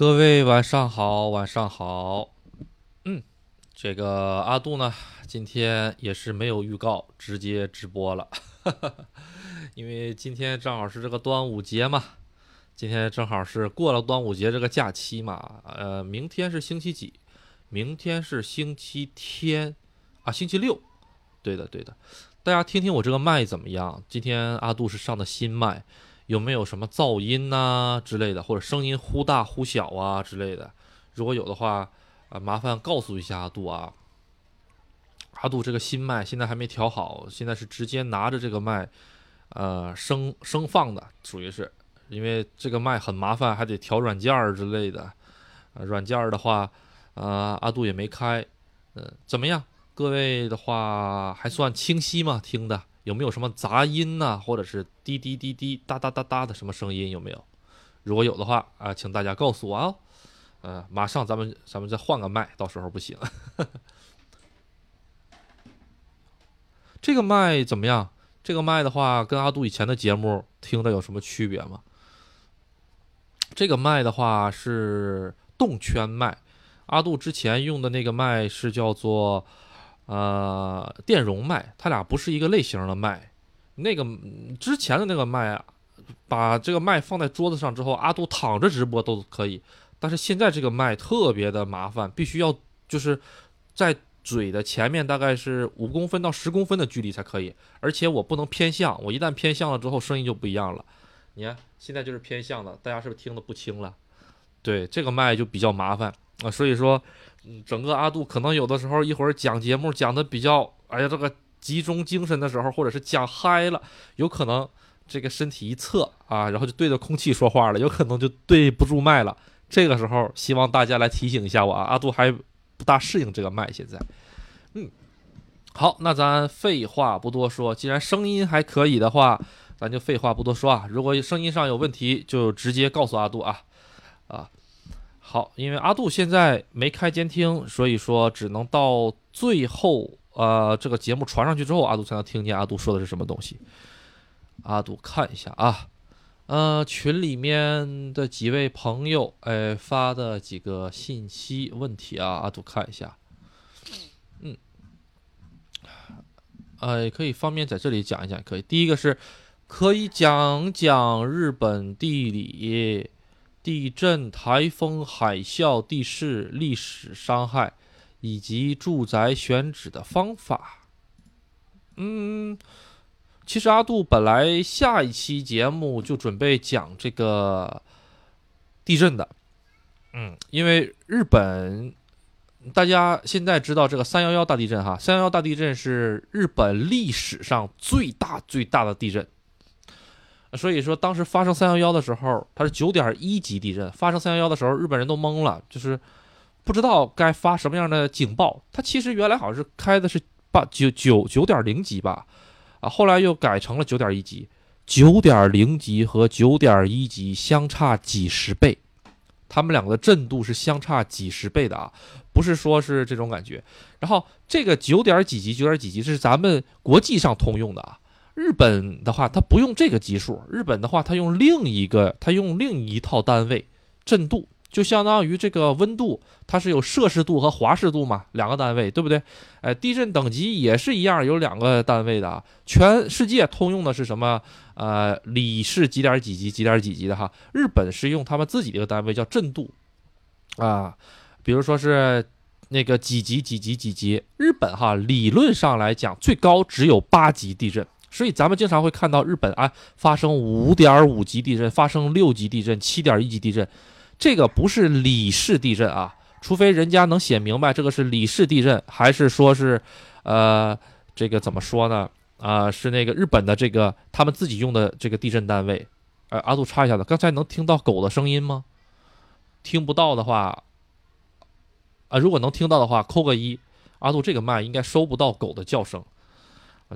各位晚上好，晚上好。嗯，这个阿杜呢，今天也是没有预告，直接直播了，因为今天正好是这个端午节嘛，今天正好是过了端午节这个假期嘛。呃，明天是星期几？明天是星期天啊，星期六。对的，对的。大家听听我这个麦怎么样？今天阿杜是上的新麦。有没有什么噪音呐之类的，或者声音忽大忽小啊之类的？如果有的话，啊，麻烦告诉一下阿杜啊。阿杜这个新麦现在还没调好，现在是直接拿着这个麦，呃，声声放的，属于是，因为这个麦很麻烦，还得调软件儿之类的。软件儿的话，呃，阿杜也没开。嗯，怎么样？各位的话还算清晰吗？听的？有没有什么杂音呐，或者是滴滴滴滴哒哒哒哒的什么声音？有没有？如果有的话啊，请大家告诉我啊。呃，马上咱们咱们再换个麦，到时候不行。这个麦怎么样？这个麦的话，跟阿杜以前的节目听的有什么区别吗？这个麦的话是动圈麦，阿杜之前用的那个麦是叫做。呃，电容麦，它俩不是一个类型的麦。那个之前的那个麦啊，把这个麦放在桌子上之后，阿杜躺着直播都可以。但是现在这个麦特别的麻烦，必须要就是在嘴的前面大概是五公分到十公分的距离才可以，而且我不能偏向，我一旦偏向了之后，声音就不一样了。你看现在就是偏向的，大家是不是听得不清了？对，这个麦就比较麻烦啊，所以说。嗯，整个阿杜可能有的时候一会儿讲节目讲的比较，哎呀，这个集中精神的时候，或者是讲嗨了，有可能这个身体一侧啊，然后就对着空气说话了，有可能就对不住麦了。这个时候，希望大家来提醒一下我啊，阿杜还不大适应这个麦，现在。嗯，好，那咱废话不多说，既然声音还可以的话，咱就废话不多说啊。如果声音上有问题，就直接告诉阿杜啊，啊。好，因为阿杜现在没开监听，所以说只能到最后，呃，这个节目传上去之后，阿杜才能听见阿杜说的是什么东西。阿杜看一下啊，呃，群里面的几位朋友，哎，发的几个信息问题啊，阿杜看一下。嗯，呃，可以方便在这里讲一讲，可以。第一个是，可以讲讲日本地理。地震、台风、海啸、地势、历史伤害，以及住宅选址的方法。嗯，其实阿杜本来下一期节目就准备讲这个地震的。嗯，因为日本大家现在知道这个三幺幺大地震哈，三幺幺大地震是日本历史上最大最大的地震。所以说，当时发生三幺幺的时候，它是九点一级地震。发生三幺幺的时候，日本人都懵了，就是不知道该发什么样的警报。它其实原来好像是开的是八九九九点零级吧，啊，后来又改成了九点一级。九点零级和九点一级相差几十倍，他们两个的震度是相差几十倍的啊，不是说是这种感觉。然后这个九点几级、九点几级是咱们国际上通用的啊。日本的话，它不用这个级数。日本的话，它用另一个，它用另一套单位，震度就相当于这个温度，它是有摄氏度和华氏度嘛，两个单位，对不对？哎，地震等级也是一样，有两个单位的啊。全世界通用的是什么？呃，里氏几点几级，几点几级的哈。日本是用他们自己的一个单位叫震度啊，比如说是那个几级几级几级。日本哈，理论上来讲，最高只有八级地震。所以咱们经常会看到日本啊发生五点五级地震，发生六级地震、七点一级地震，这个不是里氏地震啊，除非人家能写明白这个是里氏地震，还是说是，呃，这个怎么说呢？啊，是那个日本的这个他们自己用的这个地震单位。呃，阿杜插一下子，刚才能听到狗的声音吗？听不到的话，啊，如果能听到的话，扣个一。阿杜这个麦应该收不到狗的叫声，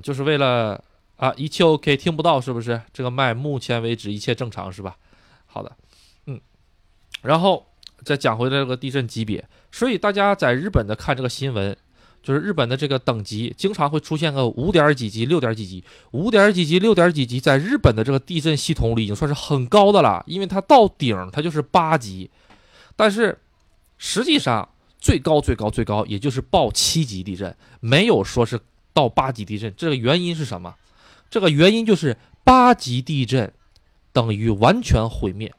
就是为了。啊，一切 OK，听不到是不是？这个麦目前为止一切正常是吧？好的，嗯，然后再讲回这个地震级别，所以大家在日本的看这个新闻，就是日本的这个等级经常会出现个五点几级、六点几级、五点几级、六点几级，在日本的这个地震系统里已经算是很高的了，因为它到顶它就是八级，但是实际上最高最高最高也就是报七级地震，没有说是到八级地震。这个原因是什么？这个原因就是八级地震等于完全毁灭。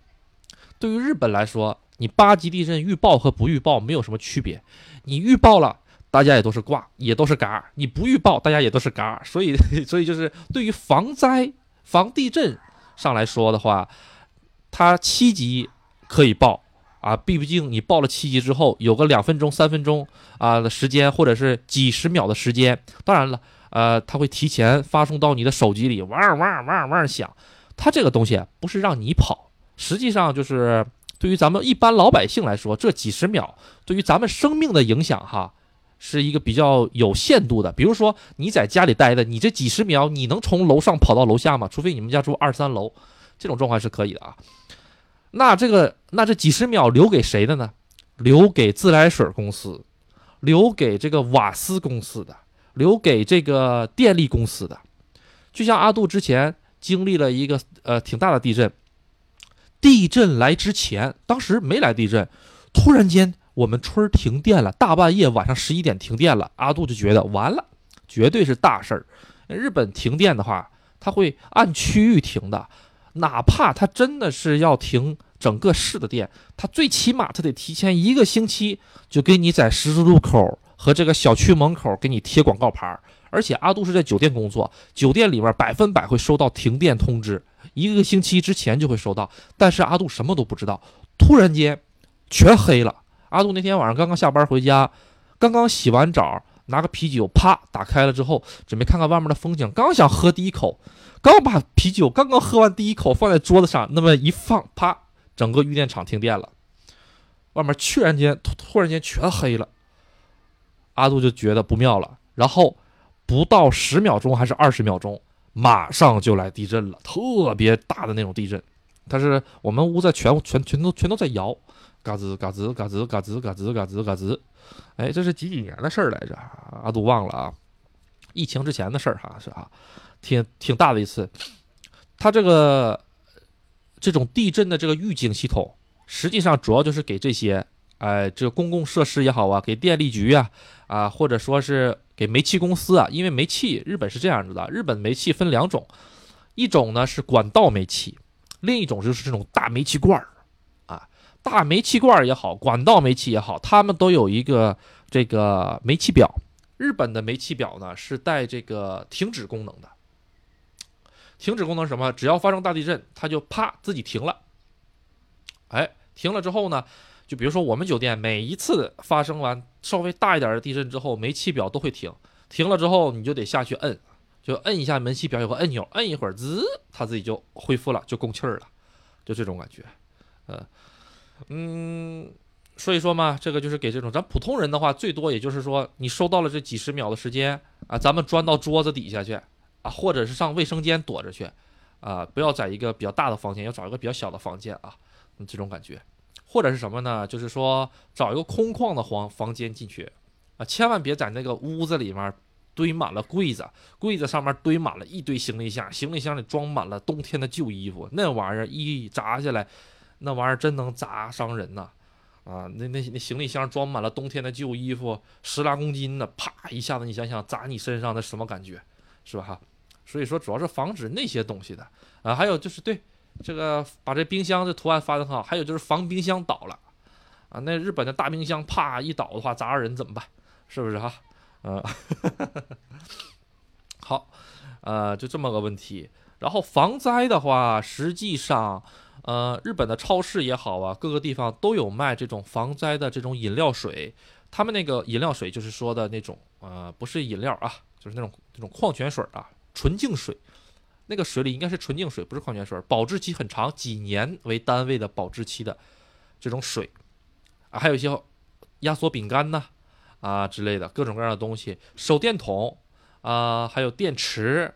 对于日本来说，你八级地震预报和不预报没有什么区别，你预报了。大家也都是挂，也都是嘎。你不预报，大家也都是嘎。所以，所以就是对于防灾、防地震上来说的话，它七级可以报啊。毕竟你报了七级之后，有个两分钟、三分钟啊的时间，或者是几十秒的时间。当然了，呃，它会提前发送到你的手机里，汪汪汪汪响。它这个东西不是让你跑，实际上就是对于咱们一般老百姓来说，这几十秒对于咱们生命的影响，哈。是一个比较有限度的，比如说你在家里待的，你这几十秒你能从楼上跑到楼下吗？除非你们家住二三楼，这种状况是可以的啊。那这个那这几十秒留给谁的呢？留给自来水公司，留给这个瓦斯公司的，留给这个电力公司的。就像阿杜之前经历了一个呃挺大的地震，地震来之前，当时没来地震，突然间。我们村停电了，大半夜晚上十一点停电了，阿杜就觉得完了，绝对是大事儿。日本停电的话，他会按区域停的，哪怕他真的是要停整个市的电，他最起码他得提前一个星期就给你在十字路口和这个小区门口给你贴广告牌。而且阿杜是在酒店工作，酒店里面百分百会收到停电通知，一个星期之前就会收到。但是阿杜什么都不知道，突然间全黑了。阿杜那天晚上刚刚下班回家，刚刚洗完澡，拿个啤酒，啪打开了之后，准备看看外面的风景。刚想喝第一口，刚把啤酒刚刚喝完第一口放在桌子上，那么一放，啪，整个玉电厂停电了，外面突然间突然间全黑了。阿杜就觉得不妙了，然后不到十秒钟还是二十秒钟，马上就来地震了，特别大的那种地震，但是我们屋在全全全都全都在摇。嘎吱嘎吱嘎吱嘎吱嘎吱嘎吱嘎吱，哎，这是几几年的事儿来着？阿杜忘了啊，疫情之前的事儿哈，是啊，挺挺大的一次。它这个这种地震的这个预警系统，实际上主要就是给这些，哎，这公共设施也好啊，给电力局啊，啊，或者说是给煤气公司啊，因为煤气日本是这样子的，日本煤气分两种，一种呢是管道煤气，另一种就是这种大煤气罐儿。啊大煤气罐儿也好，管道煤气也好，他们都有一个这个煤气表。日本的煤气表呢是带这个停止功能的。停止功能什么？只要发生大地震，它就啪自己停了。哎，停了之后呢，就比如说我们酒店每一次发生完稍微大一点的地震之后，煤气表都会停。停了之后，你就得下去摁，就摁一下煤气表有个按钮，摁一会儿滋，它自己就恢复了，就供气儿了，就这种感觉，呃。嗯，所以说嘛，这个就是给这种咱普通人的话，最多也就是说，你收到了这几十秒的时间啊，咱们钻到桌子底下去啊，或者是上卫生间躲着去啊，不要在一个比较大的房间，要找一个比较小的房间啊，这种感觉，或者是什么呢？就是说找一个空旷的房房间进去啊，千万别在那个屋子里面堆满了柜子，柜子上面堆满了一堆行李箱，行李箱里装满了冬天的旧衣服，那玩意儿一砸下来。那玩意儿真能砸伤人呐！啊，那那那行李箱装满了冬天的旧衣服，十来公斤呢，啪一下子，你想想砸你身上那什么感觉，是吧？哈，所以说主要是防止那些东西的啊。还有就是对这个把这冰箱的图案发的很好，还有就是防冰箱倒了啊。那日本的大冰箱啪一倒的话砸着人怎么办？是不是哈？嗯，好，呃，就这么个问题。然后防灾的话，实际上。呃，日本的超市也好啊，各个地方都有卖这种防灾的这种饮料水。他们那个饮料水就是说的那种，呃，不是饮料啊，就是那种那种矿泉水啊，纯净水。那个水里应该是纯净水，不是矿泉水，保质期很长，几年为单位的保质期的这种水啊，还有一些压缩饼干呐啊之类的各种各样的东西，手电筒啊，还有电池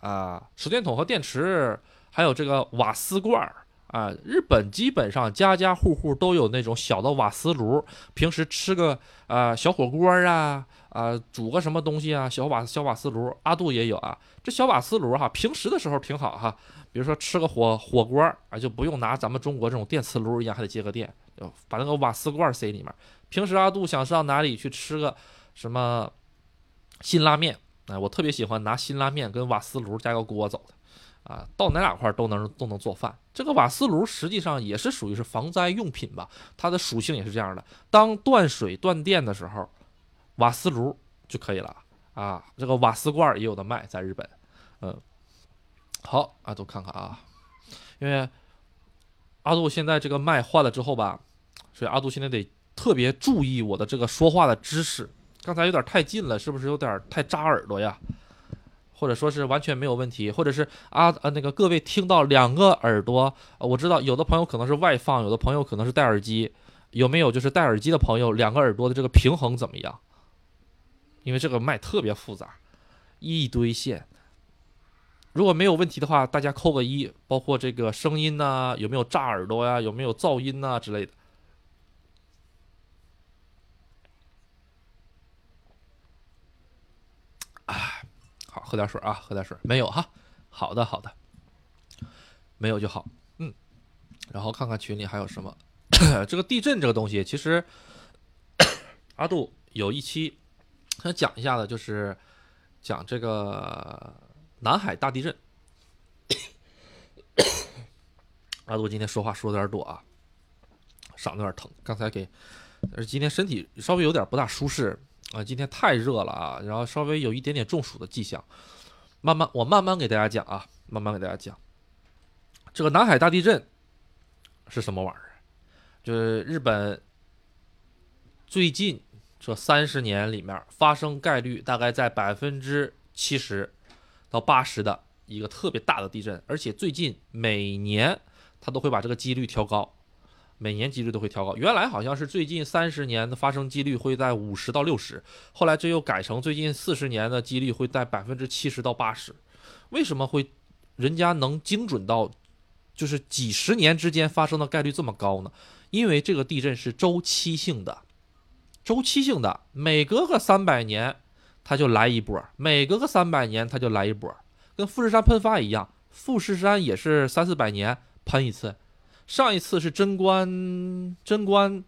啊，手电筒和电池，还有这个瓦斯罐儿。啊，日本基本上家家户户都有那种小的瓦斯炉，平时吃个啊小火锅啊，啊煮个什么东西啊，小瓦小瓦斯炉，阿杜也有啊。这小瓦斯炉哈，平时的时候挺好哈，比如说吃个火火锅啊，就不用拿咱们中国这种电磁炉一样还得接个电，把那个瓦斯罐塞里面。平时阿杜想上哪里去吃个什么辛拉面，哎，我特别喜欢拿辛拉面跟瓦斯炉加个锅走的。啊，到哪两块都能都能做饭。这个瓦斯炉实际上也是属于是防灾用品吧，它的属性也是这样的。当断水断电的时候，瓦斯炉就可以了啊。这个瓦斯罐也有的卖，在日本。嗯，好，阿杜看看啊，因为阿杜现在这个麦换了之后吧，所以阿杜现在得特别注意我的这个说话的知识。刚才有点太近了，是不是有点太扎耳朵呀？或者说是完全没有问题，或者是啊呃那个各位听到两个耳朵，我知道有的朋友可能是外放，有的朋友可能是戴耳机，有没有就是戴耳机的朋友两个耳朵的这个平衡怎么样？因为这个麦特别复杂，一堆线，如果没有问题的话，大家扣个一，包括这个声音呐，有没有炸耳朵呀，有没有噪音呐之类的。好喝点水啊，喝点水。没有哈，好的好的，没有就好。嗯，然后看看群里还有什么。这个地震这个东西，其实 阿杜有一期想讲一下的，就是讲这个南海大地震。阿杜今天说话说的有点多啊，嗓子有点疼。刚才给，但是今天身体稍微有点不大舒适。啊，今天太热了啊，然后稍微有一点点中暑的迹象，慢慢我慢慢给大家讲啊，慢慢给大家讲，这个南海大地震是什么玩意儿？就是日本最近这三十年里面发生概率大概在百分之七十到八十的一个特别大的地震，而且最近每年它都会把这个几率调高。每年几率都会调高，原来好像是最近三十年的发生几率会在五十到六十，后来这又改成最近四十年的几率会在百分之七十到八十。为什么会人家能精准到就是几十年之间发生的概率这么高呢？因为这个地震是周期性的，周期性的，每隔个三百年它就来一波，每隔个三百年它就来一波，跟富士山喷发一样，富士山也是三四百年喷一次。上一次是贞观，贞观，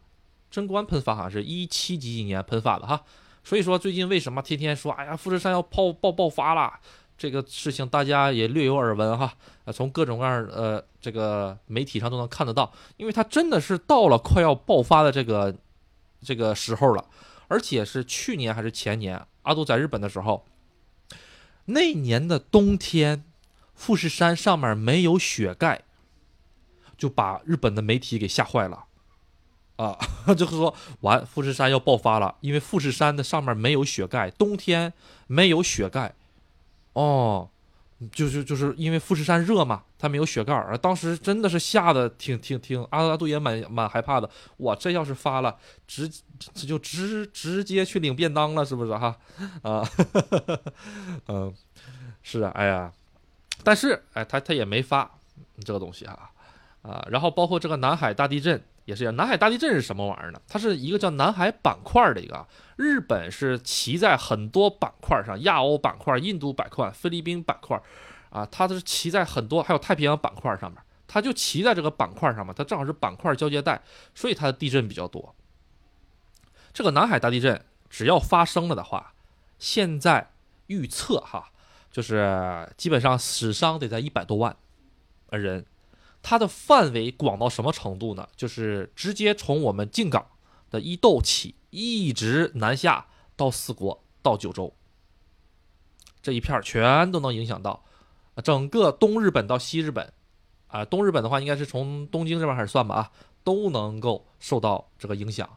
贞观喷发，好像是一七几几年喷发的哈。所以说最近为什么天天说，哎呀，富士山要爆爆爆发了，这个事情大家也略有耳闻哈。从各种各样呃这个媒体上都能看得到，因为它真的是到了快要爆发的这个这个时候了，而且是去年还是前年，阿杜在日本的时候，那年的冬天，富士山上面没有雪盖。就把日本的媒体给吓坏了，啊，就是说完富士山要爆发了，因为富士山的上面没有雪盖，冬天没有雪盖，哦，就就就是因为富士山热嘛，它没有雪盖儿，当时真的是吓得挺挺挺，阿拉杜也蛮蛮害怕的，哇，这要是发了，直这就直直接去领便当了，是不是哈？啊，嗯，是啊，哎呀，但是哎，他他也没发这个东西哈。啊，然后包括这个南海大地震也是一样。南海大地震是什么玩意儿呢？它是一个叫南海板块的一个。日本是骑在很多板块上，亚欧板块、印度板块、菲律宾板块，啊，它是骑在很多，还有太平洋板块上面，它就骑在这个板块上面，它正好是板块交接带，所以它的地震比较多。这个南海大地震只要发生了的话，现在预测哈，就是基本上死伤得在一百多万人。它的范围广到什么程度呢？就是直接从我们进港的伊豆起，一直南下到四国到九州，这一片全都能影响到，整个东日本到西日本，啊，东日本的话应该是从东京这边开始算吧，啊，都能够受到这个影响，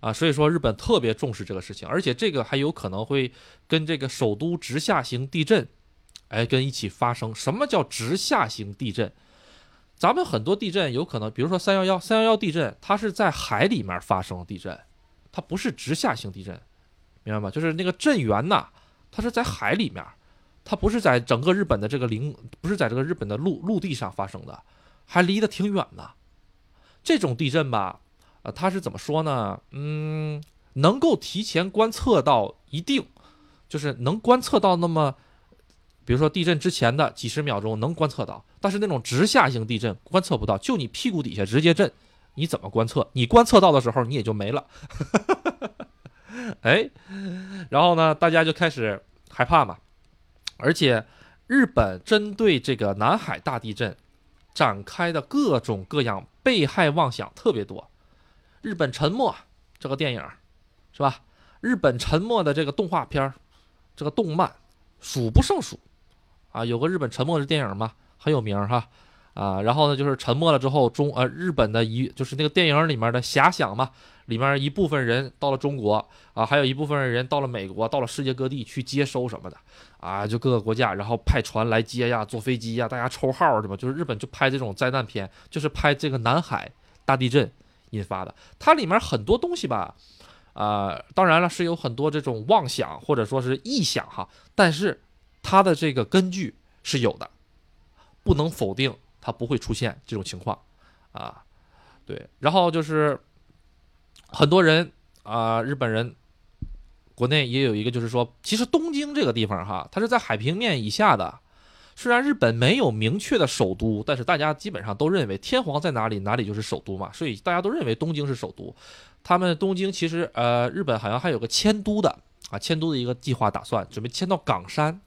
啊，所以说日本特别重视这个事情，而且这个还有可能会跟这个首都直下型地震，哎，跟一起发生。什么叫直下型地震？咱们很多地震有可能，比如说三幺幺，三幺幺地震，它是在海里面发生的地震，它不是直下型地震，明白吗？就是那个震源呐，它是在海里面，它不是在整个日本的这个领，不是在这个日本的陆陆地上发生的，还离得挺远的。这种地震吧，呃，它是怎么说呢？嗯，能够提前观测到一定，就是能观测到那么。比如说地震之前的几十秒钟能观测到，但是那种直下型地震观测不到，就你屁股底下直接震，你怎么观测？你观测到的时候，你也就没了。哎，然后呢，大家就开始害怕嘛。而且，日本针对这个南海大地震展开的各种各样被害妄想特别多。日本沉没这个电影是吧？日本沉没的这个动画片这个动漫数不胜数啊。有个日本沉没的电影嘛，很有名哈。啊，然后呢，就是沉没了之后，中呃日本的一就是那个电影里面的遐想嘛，里面一部分人到了中国啊，还有一部分人到了美国，到了世界各地去接收什么的啊，就各个国家，然后派船来接呀，坐飞机呀，大家抽号是吧？就是日本就拍这种灾难片，就是拍这个南海大地震引发的，它里面很多东西吧，啊，当然了是有很多这种妄想或者说是臆想哈，但是它的这个根据是有的，不能否定。它不会出现这种情况，啊，对，然后就是很多人啊，日本人国内也有一个，就是说，其实东京这个地方哈，它是在海平面以下的。虽然日本没有明确的首都，但是大家基本上都认为天皇在哪里，哪里就是首都嘛，所以大家都认为东京是首都。他们东京其实呃，日本好像还有个迁都的啊，迁都的一个计划打算，准备迁到冈山。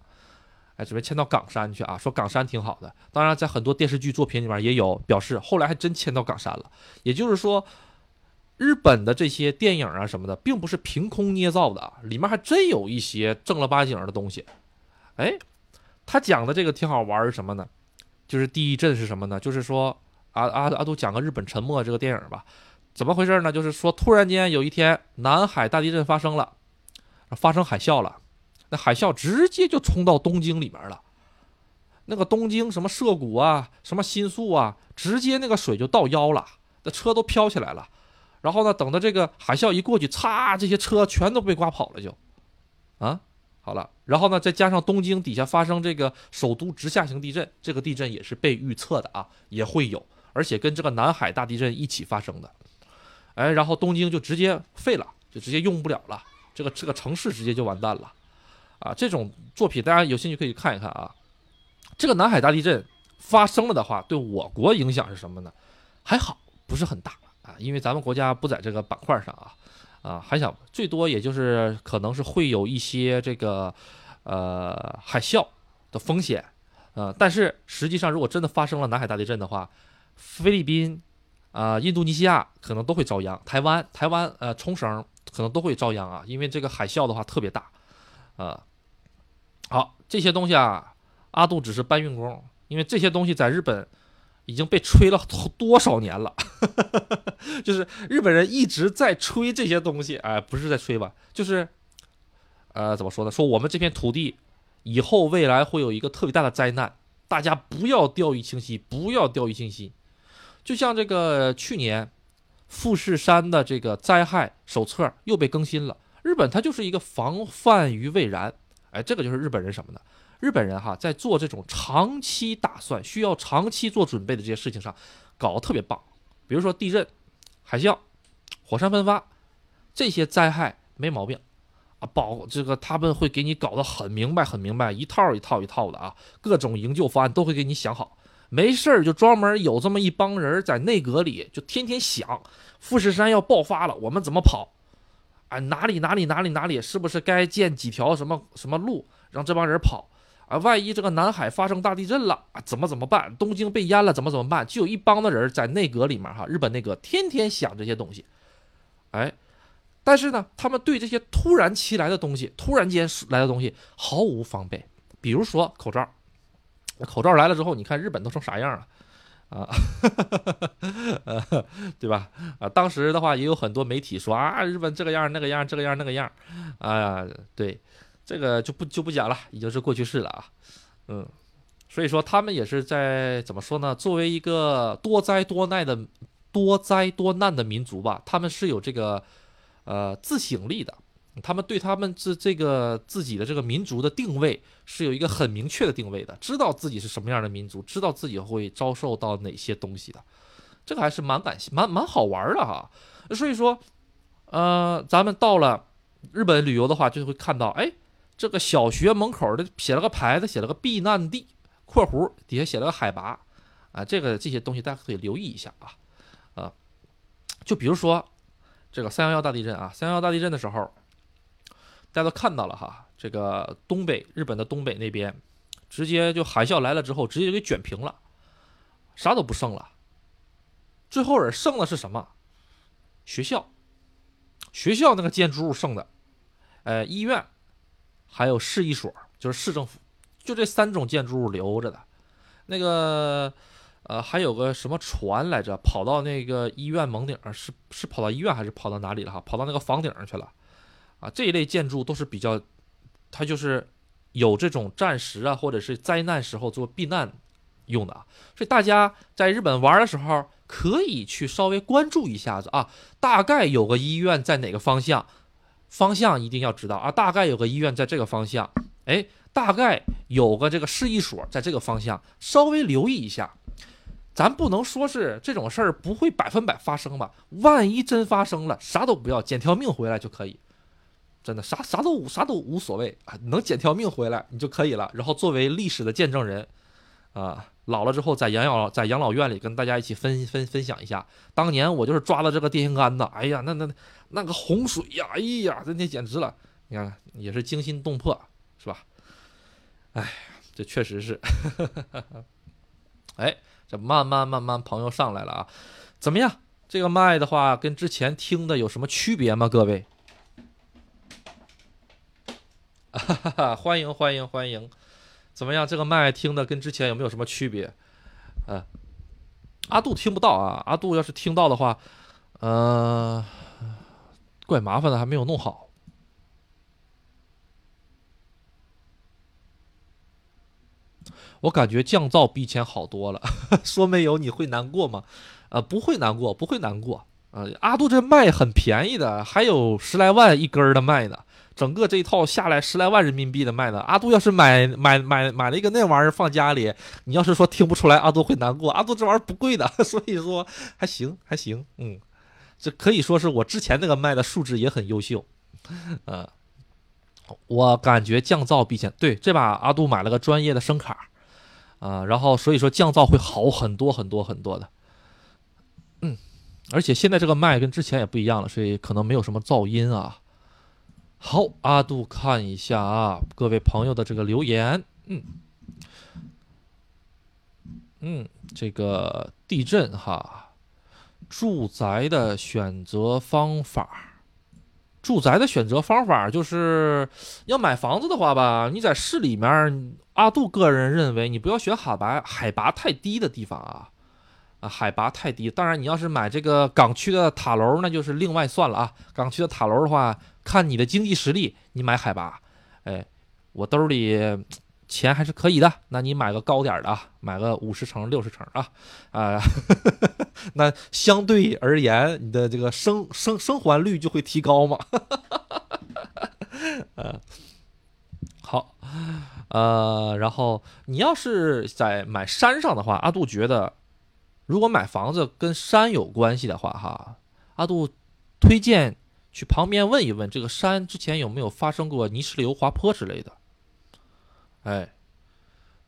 哎，准备迁到冈山去啊？说冈山挺好的。当然，在很多电视剧作品里面也有表示，后来还真迁到冈山了。也就是说，日本的这些电影啊什么的，并不是凭空捏造的，里面还真有一些正儿八经的东西。哎，他讲的这个挺好玩是什么呢？就是地震是什么呢？就是说，阿阿阿杜讲个日本沉没这个电影吧。怎么回事呢？就是说，突然间有一天，南海大地震发生了，发生海啸了。那海啸直接就冲到东京里面了，那个东京什么涩谷啊，什么新宿啊，直接那个水就到腰了，那车都飘起来了。然后呢，等到这个海啸一过去，擦，这些车全都被刮跑了，就，啊，好了。然后呢，再加上东京底下发生这个首都直下型地震，这个地震也是被预测的啊，也会有，而且跟这个南海大地震一起发生的。哎，然后东京就直接废了，就直接用不了了，这个这个城市直接就完蛋了。啊，这种作品大家有兴趣可以看一看啊。这个南海大地震发生了的话，对我国影响是什么呢？还好，不是很大啊，因为咱们国家不在这个板块上啊。啊，还想最多也就是可能是会有一些这个呃海啸的风险，呃，但是实际上如果真的发生了南海大地震的话，菲律宾啊、印度尼西亚可能都会遭殃，台湾、台湾呃冲绳可能都会遭殃啊，因为这个海啸的话特别大，啊。好，这些东西啊，阿杜只是搬运工，因为这些东西在日本已经被吹了多少年了，就是日本人一直在吹这些东西，哎，不是在吹吧，就是，呃，怎么说呢？说我们这片土地以后未来会有一个特别大的灾难，大家不要掉以轻心，不要掉以轻心。就像这个去年富士山的这个灾害手册又被更新了，日本它就是一个防范于未然。哎，这个就是日本人什么呢？日本人哈，在做这种长期打算、需要长期做准备的这些事情上，搞得特别棒。比如说地震、海啸、火山喷发这些灾害没毛病啊，保这个他们会给你搞得很明白、很明白，一套一套一套的啊，各种营救方案都会给你想好。没事儿就专门有这么一帮人在内阁里，就天天想富士山要爆发了，我们怎么跑？啊，哪里哪里哪里哪里，是不是该建几条什么什么路，让这帮人跑？啊，万一这个南海发生大地震了，怎么怎么办？东京被淹了，怎么怎么办？就有一帮的人在内阁里面哈，日本内阁天天想这些东西，哎，但是呢，他们对这些突然其来的东西，突然间来的东西毫无防备。比如说口罩，口罩来了之后，你看日本都成啥样了？啊，呃，对吧？啊，当时的话也有很多媒体说啊，日本这个样那个样这个样那个样，啊，对，这个就不就不讲了，已经是过去式了啊，嗯，所以说他们也是在怎么说呢？作为一个多灾多难的多灾多难的民族吧，他们是有这个呃自省力的。他们对他们这这个自己的这个民族的定位是有一个很明确的定位的，知道自己是什么样的民族，知道自己会遭受到哪些东西的，这个还是蛮感蛮蛮好玩的哈。所以说，呃，咱们到了日本旅游的话，就会看到，哎，这个小学门口的写了个牌子，写了个避难地（括弧底下写了个海拔），啊，这个这些东西大家可以留意一下啊，啊，就比如说这个三幺幺大地震啊，三幺幺大地震的时候，大家都看到了哈，这个东北日本的东北那边，直接就海啸来了之后，直接就给卷平了，啥都不剩了。最后儿剩的是什么？学校，学校那个建筑物剩的，呃，医院，还有市一所，就是市政府，就这三种建筑物留着的。那个，呃，还有个什么船来着？跑到那个医院蒙顶是是跑到医院还是跑到哪里了？哈，跑到那个房顶上去了。啊，这一类建筑都是比较，它就是有这种战时啊，或者是灾难时候做避难用的啊。所以大家在日本玩的时候。可以去稍微关注一下子啊，大概有个医院在哪个方向，方向一定要知道啊。大概有个医院在这个方向，哎，大概有个这个市一所在这个方向，稍微留意一下。咱不能说是这种事儿不会百分百发生吧？万一真发生了，啥都不要，捡条命回来就可以。真的，啥啥都啥都无所谓啊，能捡条命回来你就可以了。然后作为历史的见证人，啊。老了之后，在养老在养老院里跟大家一起分分分享一下，当年我就是抓了这个电线杆子，哎呀，那那那个洪水呀，哎呀，那那简直了，你看也是惊心动魄，是吧？哎，这确实是，哎，这慢慢慢慢朋友上来了啊，怎么样？这个麦的话跟之前听的有什么区别吗？各位？哈哈哈，欢迎欢迎欢迎。怎么样？这个麦听的跟之前有没有什么区别？啊，阿杜听不到啊。阿杜要是听到的话，呃，怪麻烦的，还没有弄好。我感觉降噪比以前好多了。说没有你会难过吗？呃，不会难过，不会难过。呃，阿杜这麦很便宜的，还有十来万一根的麦呢。整个这一套下来十来万人民币的卖的，阿杜要是买买买买了一个那玩意儿放家里，你要是说听不出来，阿杜会难过。阿杜这玩意儿不贵的，所以说还行还行，嗯，这可以说是我之前那个卖的素质也很优秀，呃，我感觉降噪比前对这把阿杜买了个专业的声卡，啊，然后所以说降噪会好很多很多很多的，嗯，而且现在这个麦跟之前也不一样了，所以可能没有什么噪音啊。好，阿杜看一下啊，各位朋友的这个留言，嗯，嗯，这个地震哈，住宅的选择方法，住宅的选择方法就是要买房子的话吧，你在市里面，阿杜个人认为你不要选海拔海拔太低的地方啊，啊，海拔太低，当然你要是买这个港区的塔楼，那就是另外算了啊，港区的塔楼的话。看你的经济实力，你买海拔，哎，我兜里钱还是可以的。那你买个高点的，买个五十层、六十层啊，啊，那相对而言，你的这个生生生还率就会提高嘛。呃，好，呃，然后你要是在买山上的话，阿杜觉得，如果买房子跟山有关系的话，哈，阿杜推荐。去旁边问一问，这个山之前有没有发生过泥石流滑坡之类的？哎，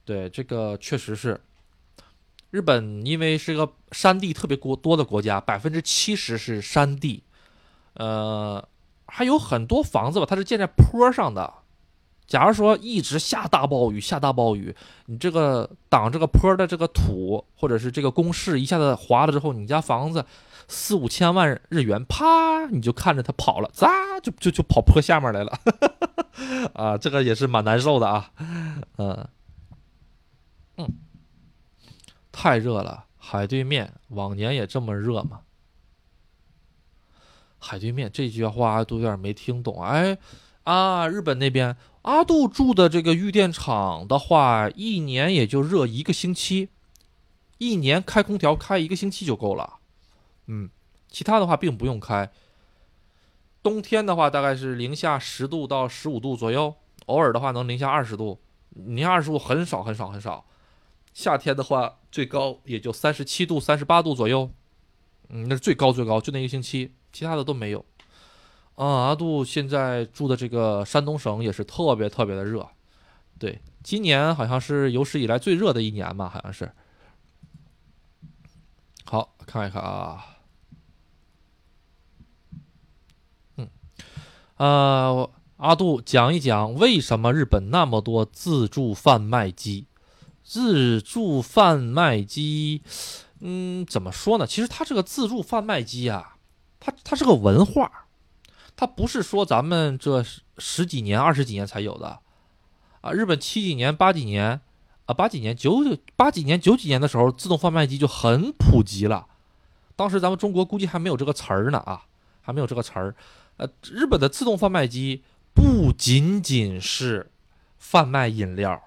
对，这个确实是。日本因为是个山地特别多多的国家，百分之七十是山地，呃，还有很多房子吧，它是建在坡上的。假如说一直下大暴雨，下大暴雨，你这个挡这个坡的这个土或者是这个工事一下子滑了之后，你家房子四五千万日元，啪，你就看着它跑了，咋就就就跑坡下面来了，啊，这个也是蛮难受的啊，嗯嗯，太热了，海对面往年也这么热吗？海对面这句话都有点没听懂，哎，啊，日本那边。阿杜住的这个玉电厂的话，一年也就热一个星期，一年开空调开一个星期就够了。嗯，其他的话并不用开。冬天的话大概是零下十度到十五度左右，偶尔的话能零下二十度，零下二十度很少很少很少。夏天的话最高也就三十七度、三十八度左右，嗯，那是最高最高，就那一个星期，其他的都没有。啊，阿杜现在住的这个山东省也是特别特别的热，对，今年好像是有史以来最热的一年吧，好像是。好看一看啊。嗯。啊阿杜讲一讲为什么日本那么多自助贩卖机。自助贩卖机嗯怎么说呢？其实它这个自助贩卖机啊它它是个文化它不是说咱们这十几年二十几年才有的。啊日本七几年八几年八几年、九九八几年、九几年的时候，自动贩卖机就很普及了。当时咱们中国估计还没有这个词儿呢啊，还没有这个词儿。呃，日本的自动贩卖机不仅仅是贩卖饮料。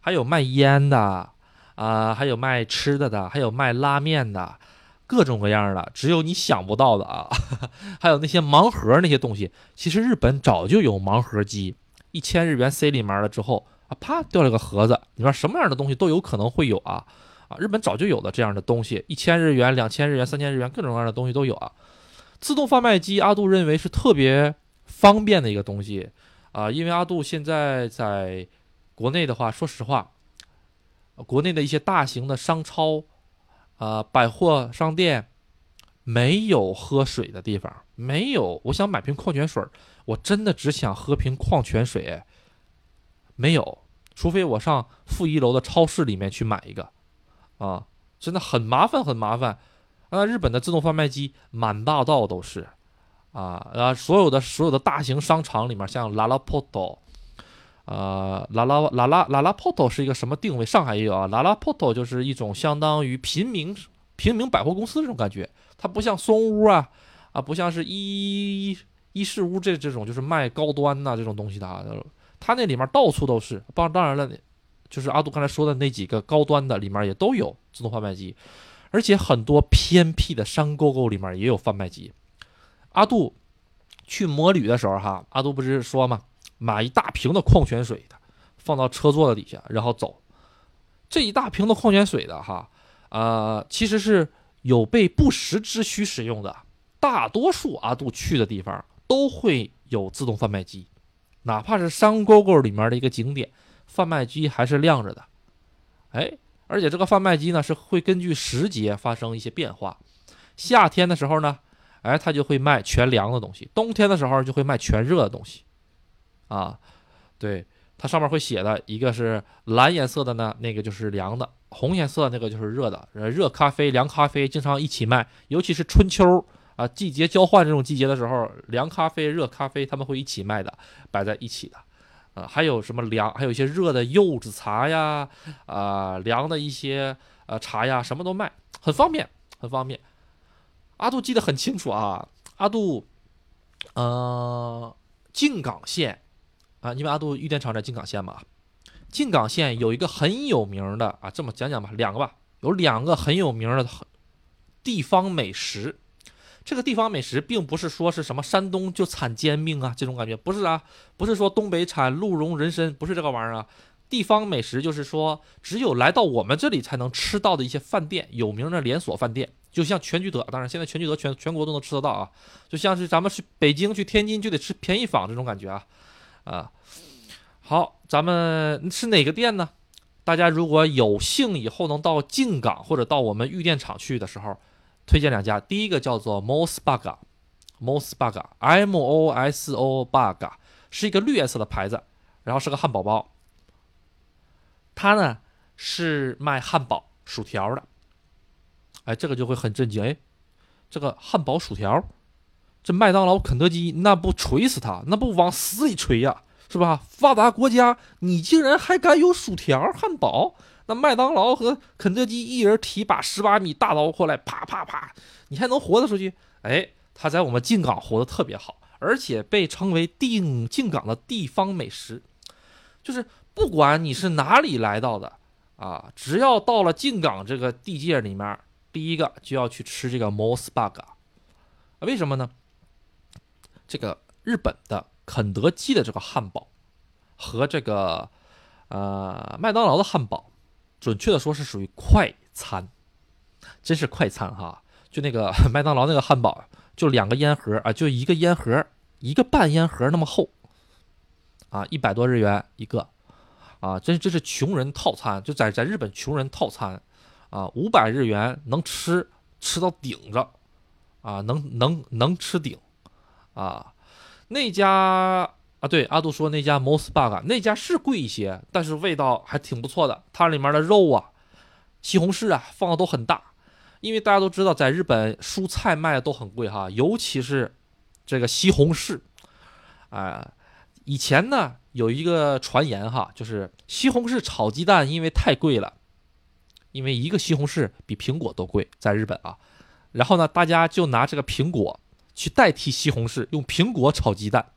还有卖烟的，啊，还有卖吃的的，还有卖拉面的，各种各样的，只有你想不到的啊。还有那些盲盒那些东西，其实日本早就有盲盒机，一千日元塞里面了之后啊，啪掉了个盒子，里面什么样的东西都有可能会有啊啊！日本早就有的这样的东西，一千日元、两千日元、三千日元，各种各样的东西都有啊。自动贩卖机，阿杜认为是特别方便的一个东西啊，因为阿杜现在在。国内的话，说实话，国内的一些大型的商超，啊，百货商店，没有喝水的地方，没有。我想买瓶矿泉水，我真的只想喝瓶矿泉水，没有，除非我上负一楼的超市里面去买一个，啊，真的很麻烦，很麻烦。啊，日本的自动贩卖机满大道都是，啊，啊，所有的所有的大型商场里面，像拉拉波多。呃，拉拉拉拉拉拉 porto 是一个什么定位？上海也有啊。，Lalaporto 就是一种相当于平民平民百货公司这种感觉，它不像松屋啊，啊，不像是一一室屋这这种就是卖高端呐这种东西的啊。它那里面到处都是，当当然了，就是阿杜刚才说的那几个高端的里面也都有自动贩卖机，而且很多偏僻的山沟沟里面也有贩卖机。阿杜去摩旅的时候哈，阿杜不是说嘛？买一大瓶的矿泉水的，放到车座的底下，然后走。这一大瓶的矿泉水的哈，呃，其实是有备不时之需使用的。大多数阿杜去的地方都会有自动贩卖机，哪怕是山沟沟里面的一个景点，贩卖机还是亮着的。哎，而且这个贩卖机呢是会根据时节发生一些变化。夏天的时候呢，哎，它就会卖全凉的东西；冬天的时候就会卖全热的东西。啊，对，它上面会写的一个是蓝颜色的呢，那个就是凉的；红颜色那个就是热的。热咖啡、凉咖啡经常一起卖，尤其是春秋啊，季节交换这种季节的时候，凉咖啡、热咖啡他们会一起卖的，摆在一起的。啊，还有什么凉，还有一些热的柚子茶呀，啊，凉的一些呃茶呀，什么都卖，很方便，很方便。阿杜记得很清楚啊，阿杜，呃，静冈县。啊，因为阿杜玉电厂在静冈县嘛，静冈县有一个很有名的啊，这么讲讲吧，两个吧，有两个很有名的地方美食。这个地方美食并不是说是什么山东就产煎饼啊这种感觉，不是啊，不是说东北产鹿茸人参，不是这个玩意儿啊。地方美食就是说，只有来到我们这里才能吃到的一些饭店，有名的连锁饭店，就像全聚德，当然现在全聚德全全国都能吃得到啊，就像是咱们去北京去天津就得吃便宜坊这种感觉啊。啊，好，咱们是哪个店呢？大家如果有幸以后能到静冈或者到我们玉电厂去的时候，推荐两家。第一个叫做 Mosbaga，Mosbaga，M O S O Baga，是一个绿颜色的牌子，然后是个汉堡包。它呢是卖汉堡、薯条的。哎，这个就会很震惊，哎，这个汉堡、薯条。这麦当劳、肯德基那不锤死他，那不往死里锤呀，是吧？发达国家，你竟然还敢有薯条、汉堡？那麦当劳和肯德基一人提把十八米大刀过来，啪啪啪，你还能活得出去？哎，他在我们靖港活得特别好，而且被称为定靖港的地方美食，就是不管你是哪里来到的啊，只要到了靖港这个地界里面，第一个就要去吃这个 Mos Bug，为什么呢？这个日本的肯德基的这个汉堡，和这个呃麦当劳的汉堡，准确的说是属于快餐，真是快餐哈！就那个 麦当劳那个汉堡，就两个烟盒啊，就一个烟盒，一个半烟盒那么厚，啊，一百多日元一个，啊，这这是穷人套餐，就在在日本穷人套餐，啊，五百日元能吃吃到顶着，啊，能能能吃顶。啊，那家啊，对，阿杜说那家 Mos Bug 那家是贵一些，但是味道还挺不错的。它里面的肉啊，西红柿啊放的都很大，因为大家都知道，在日本蔬菜卖的都很贵哈，尤其是这个西红柿，啊，以前呢有一个传言哈，就是西红柿炒鸡蛋因为太贵了，因为一个西红柿比苹果都贵，在日本啊，然后呢大家就拿这个苹果去代替西红柿，用苹果炒鸡蛋。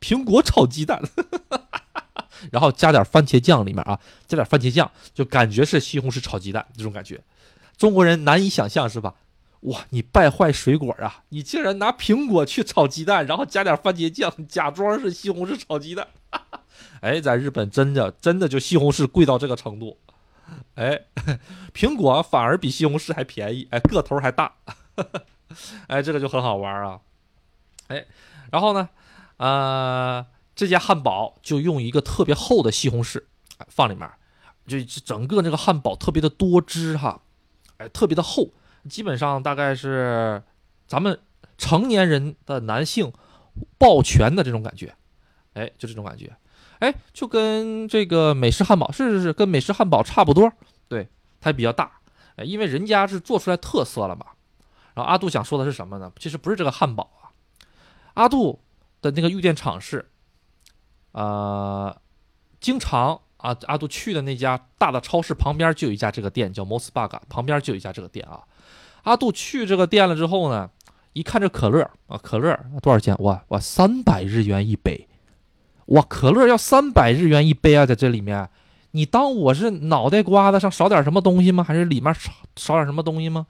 苹果炒鸡蛋，然后加点番茄酱里面啊，加点番茄酱，就感觉是西红柿炒鸡蛋这种感觉。中国人难以想象是吧？哇，你败坏水果啊！你竟然拿苹果去炒鸡蛋，然后加点番茄酱，假装是西红柿炒鸡蛋。哎，在日本真的真的就西红柿贵到这个程度。哎，苹果反而比西红柿还便宜，哎，个头还大。哎，这个就很好玩啊。哎，然后呢？呃，这家汉堡就用一个特别厚的西红柿放里面，就整个那个汉堡特别的多汁哈，哎，特别的厚，基本上大概是咱们成年人的男性抱拳的这种感觉，哎，就这种感觉，哎，就跟这个美式汉堡是是是，跟美式汉堡差不多，对，它比较大，哎，因为人家是做出来特色了嘛。然后阿杜想说的是什么呢？其实不是这个汉堡啊，阿杜。的那个玉电厂是，呃，经常啊，阿杜去的那家大的超市旁边就有一家这个店，叫 Mos Bug，旁边就有一家这个店啊。阿杜去这个店了之后呢，一看这可乐啊，可乐多少钱？哇哇，三百日元一杯，哇，可乐要三百日元一杯啊，在这里面，你当我是脑袋瓜子上少点什么东西吗？还是里面少少点什么东西吗？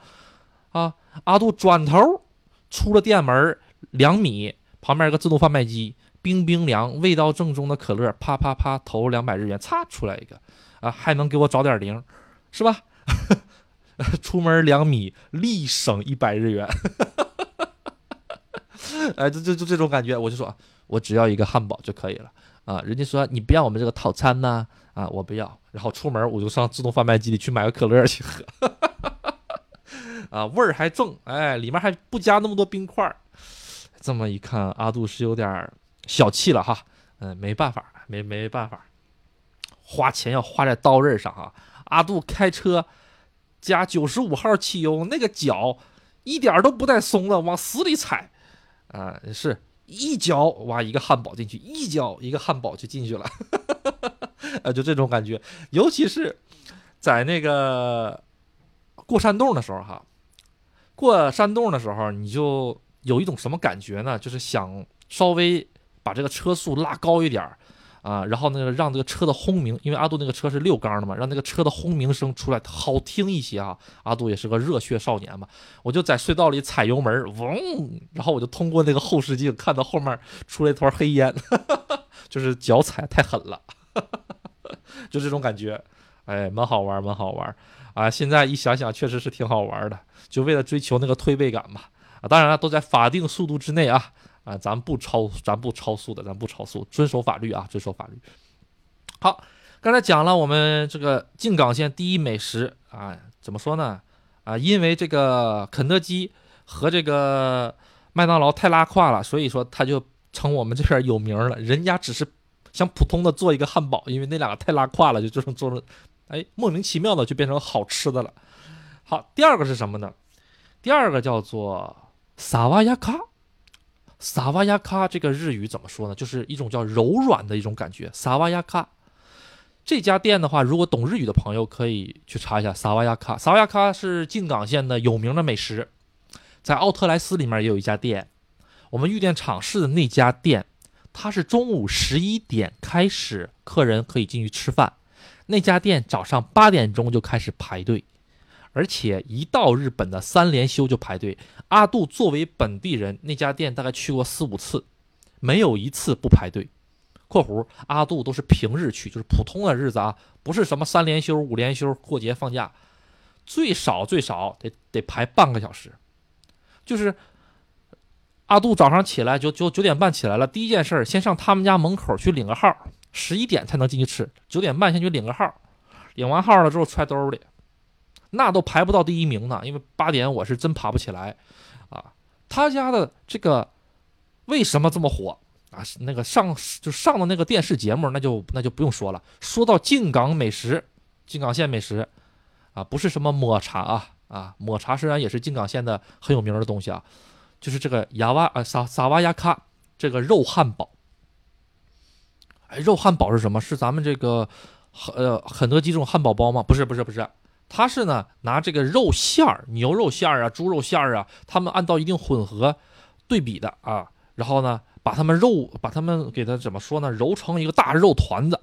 啊，阿杜转头出了店门两米。旁边一个自动贩卖机，冰冰凉，味道正宗的可乐，啪啪啪投两百日元，擦出来一个，啊，还能给我找点零，是吧？出门两米，立省一百日元，哎，就就就这种感觉，我就说，我只要一个汉堡就可以了啊。人家说你不要我们这个套餐呢，啊，我不要，然后出门我就上自动贩卖机里去买个可乐去喝，啊，味儿还正，哎，里面还不加那么多冰块。这么一看，阿杜是有点小气了哈，嗯，没办法，没没办法，花钱要花在刀刃上哈。阿杜开车加九十五号汽油，那个脚一点都不带松的，往死里踩，啊，是一脚哇一个汉堡进去，一脚一个汉堡就进去了，啊，就这种感觉，尤其是在那个过山洞的时候哈，过山洞的时候你就。有一种什么感觉呢？就是想稍微把这个车速拉高一点儿啊，然后那个让这个车的轰鸣，因为阿杜那个车是六缸的嘛，让那个车的轰鸣声出来好听一些啊。阿杜也是个热血少年嘛，我就在隧道里踩油门，嗡，然后我就通过那个后视镜看到后面出来一团黑烟，就是脚踩太狠了，就这种感觉，哎，蛮好玩，蛮好玩啊。现在一想想，确实是挺好玩的，就为了追求那个推背感嘛。啊，当然了，都在法定速度之内啊！啊，咱不超，咱不超速的，咱不超速，遵守法律啊，遵守法律。好，刚才讲了我们这个靖港县第一美食啊，怎么说呢？啊，因为这个肯德基和这个麦当劳太拉胯了，所以说它就成我们这边有名了。人家只是想普通的做一个汉堡，因为那两个太拉胯了，就这种做成，哎，莫名其妙的就变成好吃的了。好，第二个是什么呢？第二个叫做。萨瓦亚卡，萨瓦亚卡这个日语怎么说呢？就是一种叫柔软的一种感觉。萨瓦亚卡这家店的话，如果懂日语的朋友可以去查一下。萨瓦亚卡，萨瓦亚卡是静冈县的有名的美食，在奥特莱斯里面也有一家店。我们玉店场市的那家店，它是中午十一点开始，客人可以进去吃饭。那家店早上八点钟就开始排队。而且一到日本的三连休就排队。阿杜作为本地人，那家店大概去过四五次，没有一次不排队。（括弧阿杜都是平日去，就是普通的日子啊，不是什么三连休、五连休、过节放假，最少最少得得排半个小时。就是阿杜早上起来就九九点半起来了，第一件事先上他们家门口去领个号，十一点才能进去吃。九点半先去领个号，领完号了之后揣兜里。那都排不到第一名呢，因为八点我是真爬不起来，啊，他家的这个为什么这么火啊？那个上就上的那个电视节目，那就那就不用说了。说到靖港美食，靖港县美食啊，不是什么抹茶啊啊，抹茶虽然也是靖港县的很有名的东西啊，就是这个雅瓦啊萨萨瓦亚卡这个肉汉堡。哎，肉汉堡是什么？是咱们这个呃肯德基这种汉堡包吗？不是，不是，不是，它是呢拿这个肉馅儿，牛肉馅儿啊，猪肉馅儿啊，他们按照一定混合对比的啊，然后呢把他们肉把他们给它怎么说呢，揉成一个大肉团子，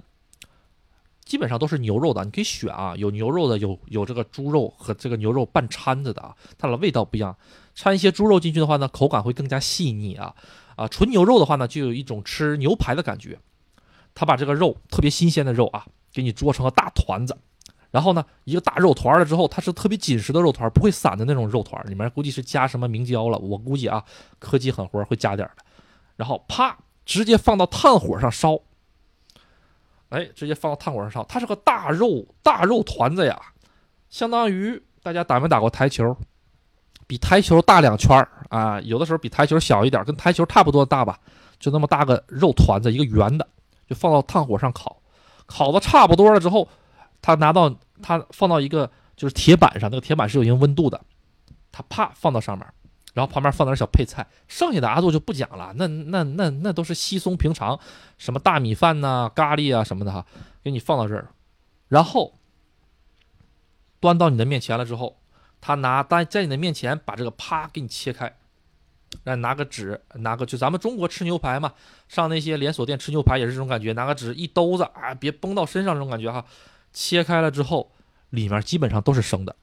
基本上都是牛肉的，你可以选啊，有牛肉的，有有这个猪肉和这个牛肉拌掺着的啊，它的味道不一样，掺一些猪肉进去的话呢，口感会更加细腻啊。啊，纯牛肉的话呢，就有一种吃牛排的感觉。他把这个肉特别新鲜的肉啊，给你做成了大团子，然后呢，一个大肉团了之后，它是特别紧实的肉团，不会散的那种肉团，里面估计是加什么明胶了，我估计啊，科技狠活会加点的，然后啪，直接放到炭火上烧，哎，直接放到炭火上烧，它是个大肉大肉团子呀，相当于大家打没打过台球，比台球大两圈啊，有的时候比台球小一点，跟台球差不多大吧，就那么大个肉团子，一个圆的。就放到炭火上烤，烤的差不多了之后，他拿到他放到一个就是铁板上，那个铁板是有一定温度的，他啪放到上面，然后旁边放点小配菜，剩下的阿杜就不讲了，那那那那都是稀松平常，什么大米饭呐、咖喱啊什么的哈，给你放到这儿，然后端到你的面前了之后，他拿在在你的面前把这个啪给你切开。让你拿个纸，拿个就咱们中国吃牛排嘛，上那些连锁店吃牛排也是这种感觉，拿个纸一兜子啊，别崩到身上这种感觉哈。切开了之后，里面基本上都是生的，